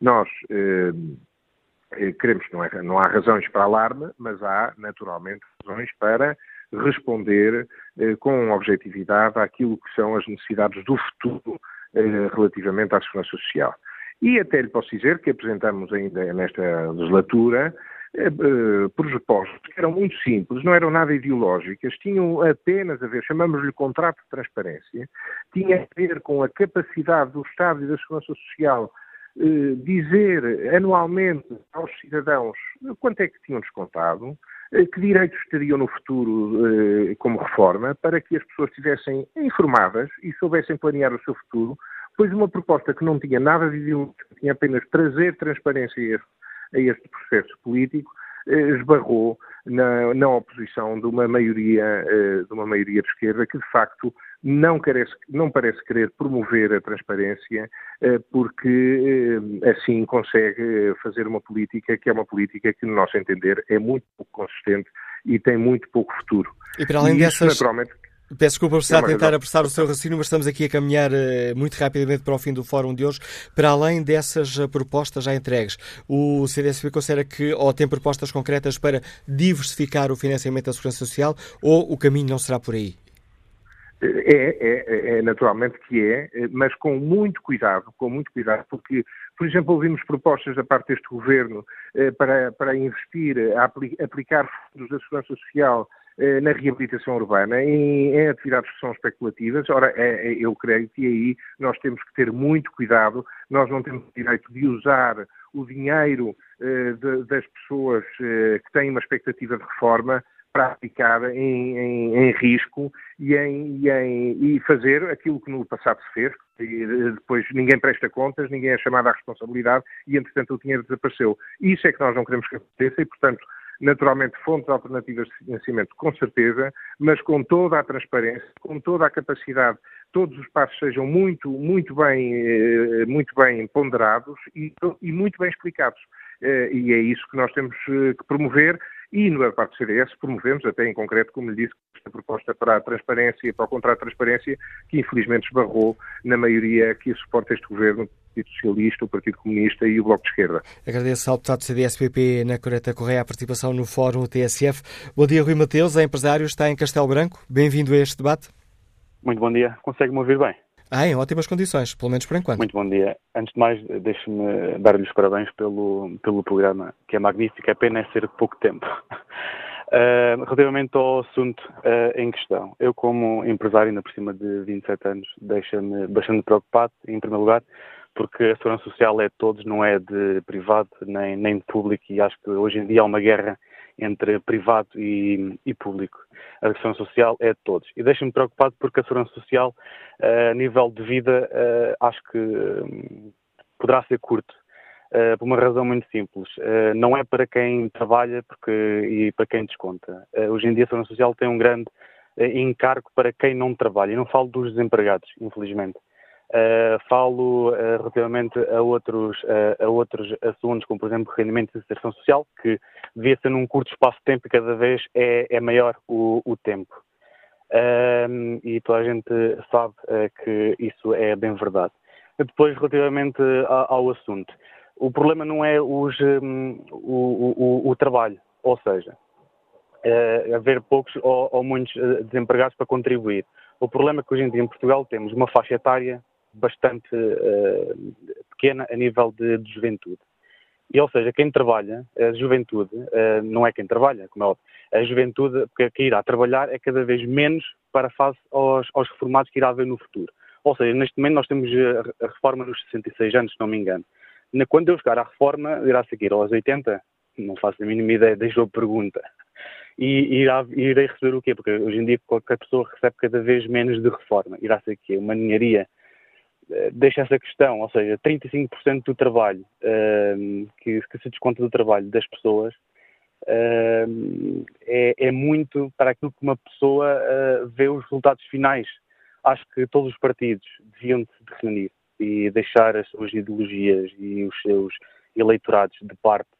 Nós eh, queremos que não, é, não há razões para alarme, mas há, naturalmente, razões para responder eh, com objetividade àquilo que são as necessidades do futuro eh, relativamente à segurança social. E até lhe posso dizer que apresentamos ainda nesta legislatura eh, eh propostas que eram muito simples, não eram nada ideológicas, tinham apenas a ver, chamamos-lhe contrato de transparência, tinha a ver com a capacidade do Estado e da Segurança Social eh, dizer anualmente aos cidadãos quanto é que tinham descontado, eh, que direitos teriam no futuro eh, como reforma, para que as pessoas estivessem informadas e soubessem planear o seu futuro, pois uma proposta que não tinha nada de ideológico, tinha apenas trazer transparência a este, processo político, esbarrou na, na, oposição de uma maioria de uma maioria de esquerda que de facto não, carece, não parece querer promover a transparência eh, porque eh, assim consegue fazer uma política que é uma política que, no nosso entender, é muito pouco consistente e tem muito pouco futuro. E para além e isso, dessas... Naturalmente, Peço desculpa por estar a tentar apressar o seu raciocínio, mas estamos aqui a caminhar muito rapidamente para o fim do fórum de hoje. Para além dessas propostas já entregues, o CDSP considera que ou tem propostas concretas para diversificar o financiamento da Segurança Social ou o caminho não será por aí? É, é, é, naturalmente que é, mas com muito cuidado, com muito cuidado, porque, por exemplo, ouvimos propostas da parte deste governo eh, para, para investir, a aplicar fundos da segurança social eh, na reabilitação urbana, em, em, atividades que são especulativas. Ora, é, é, eu creio que aí nós temos que ter muito cuidado, nós não temos direito de usar o dinheiro eh, de, das pessoas que têm uma expectativa de reforma para aplicar em, em, em risco e, em, e, e, fazer aquilo que no passado se fez, e depois ninguém presta contas, ninguém é chamado à responsabilidade e, entretanto, o dinheiro desapareceu. Isso é que nós não queremos que aconteça e, portanto, naturalmente, fontes alternativas de financiamento, com certeza, mas com toda a transparência, com toda a capacidade, todos os passos sejam muito, muito bem, eh, muito bem ponderados e, e muito bem explicados. Eh, e é isso que nós temos eh, que promover e no parte do CDS promovemos, até em concreto, como lhe disse, esta proposta para a transparência, para o contrato de transparência, que infelizmente esbarrou na maioria que suporta este governo, o Partido Socialista, o Partido Comunista e o Bloco de Esquerda. Agradeço ao deputado do CDS-PP na Coreta Correia a participação no Fórum TSF. Bom dia, Rui Mateus, é empresário, está em Castelo Branco. Bem-vindo a este debate. Muito bom dia. Consegue-me ouvir bem? Ah, em ótimas condições, pelo menos por enquanto. Muito bom dia. Antes de mais, deixe-me dar-lhe os parabéns pelo, pelo programa, que é magnífico. É pena é ser pouco tempo. Uh, (laughs) relativamente ao assunto uh, em questão, eu como empresário, ainda por cima de 27 anos, deixa-me bastante preocupado, em primeiro lugar, porque a segurança social é de todos, não é de privado nem, nem de público, e acho que hoje em dia há uma guerra entre privado e, e público. A segurança social é de todos. E deixa-me preocupado porque a segurança social, uh, a nível de vida, acho que um, poderá ser curto Uh, por uma razão muito simples. Uh, não é para quem trabalha porque, e para quem desconta. Uh, hoje em dia a Segurança Social tem um grande encargo para quem não trabalha. E não falo dos desempregados, infelizmente. Falo relativamente a outros, a outros assuntos, como por exemplo rendimento de inserção social, que devia ser num curto espaço de tempo e cada vez é, é maior o, o tempo. e toda a gente sabe que isso é bem verdade. Depois, relativamente ao assunto, o problema não é os, um, o, o, o, trabalho, ou seja, haver poucos ou, ou, muitos desempregados para contribuir. O problema é que hoje em dia em Portugal temos uma faixa etária bastante uh, pequena a nível de, de, juventude. E, ou seja, quem trabalha, a juventude, uh, não é quem trabalha, como é óbvio, a juventude que, irá trabalhar é cada vez menos para face aos, aos reformados que irá haver no futuro. Ou seja, neste momento nós temos a reforma nos 66 anos, se não me engano. Quando eu chegar à reforma, irá seguir aos 80? Não faço a mínima ideia, deixo a pergunta. E irá, irei receber o quê? Porque hoje em dia qualquer pessoa recebe cada vez menos de reforma. Irá ser quê? Uma ninharia? Eh, deixa essa questão, ou seja, 35% do trabalho uh, que, que, se desconta do trabalho das pessoas uh, é, é, muito para aquilo que uma pessoa uh, vê os resultados finais. Acho que todos os partidos deviam se reunir e deixar as suas ideologias e os seus eleitorados de parte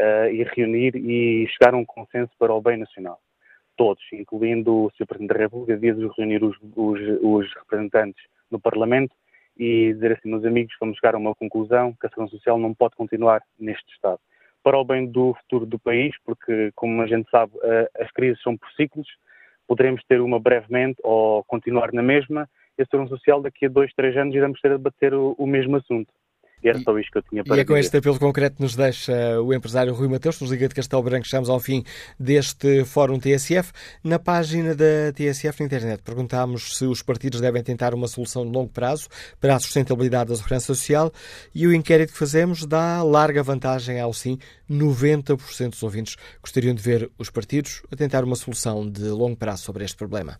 uh, e reunir e chegar a um consenso para o bem nacional. Todos, incluindo o Sr. Presidente da República, devia reunir os, os, os, representantes no Parlamento e dizer assim, meus amigos, vamos chegar a uma conclusão que a Segurança Social não pode continuar neste estado. Para o bem do futuro do país, porque, como a gente sabe, as crises são por ciclos, poderemos ter uma brevemente ou continuar na mesma, e a Segurança Social daqui a dois, três anos iremos ter a debater o, o mesmo assunto. E era só isto que eu tinha para E é com este apelo concreto que nos deixa o empresário Rui Mateus, nos Liga de Castelo Branco, estamos ao fim deste Fórum TSF. Na página da TSF na internet perguntámos se os partidos devem tentar uma solução de longo prazo para a sustentabilidade da segurança social e o inquérito que fazemos dá larga vantagem ao sim. 90% dos ouvintes gostariam de ver os partidos a tentar uma solução de longo prazo sobre este problema.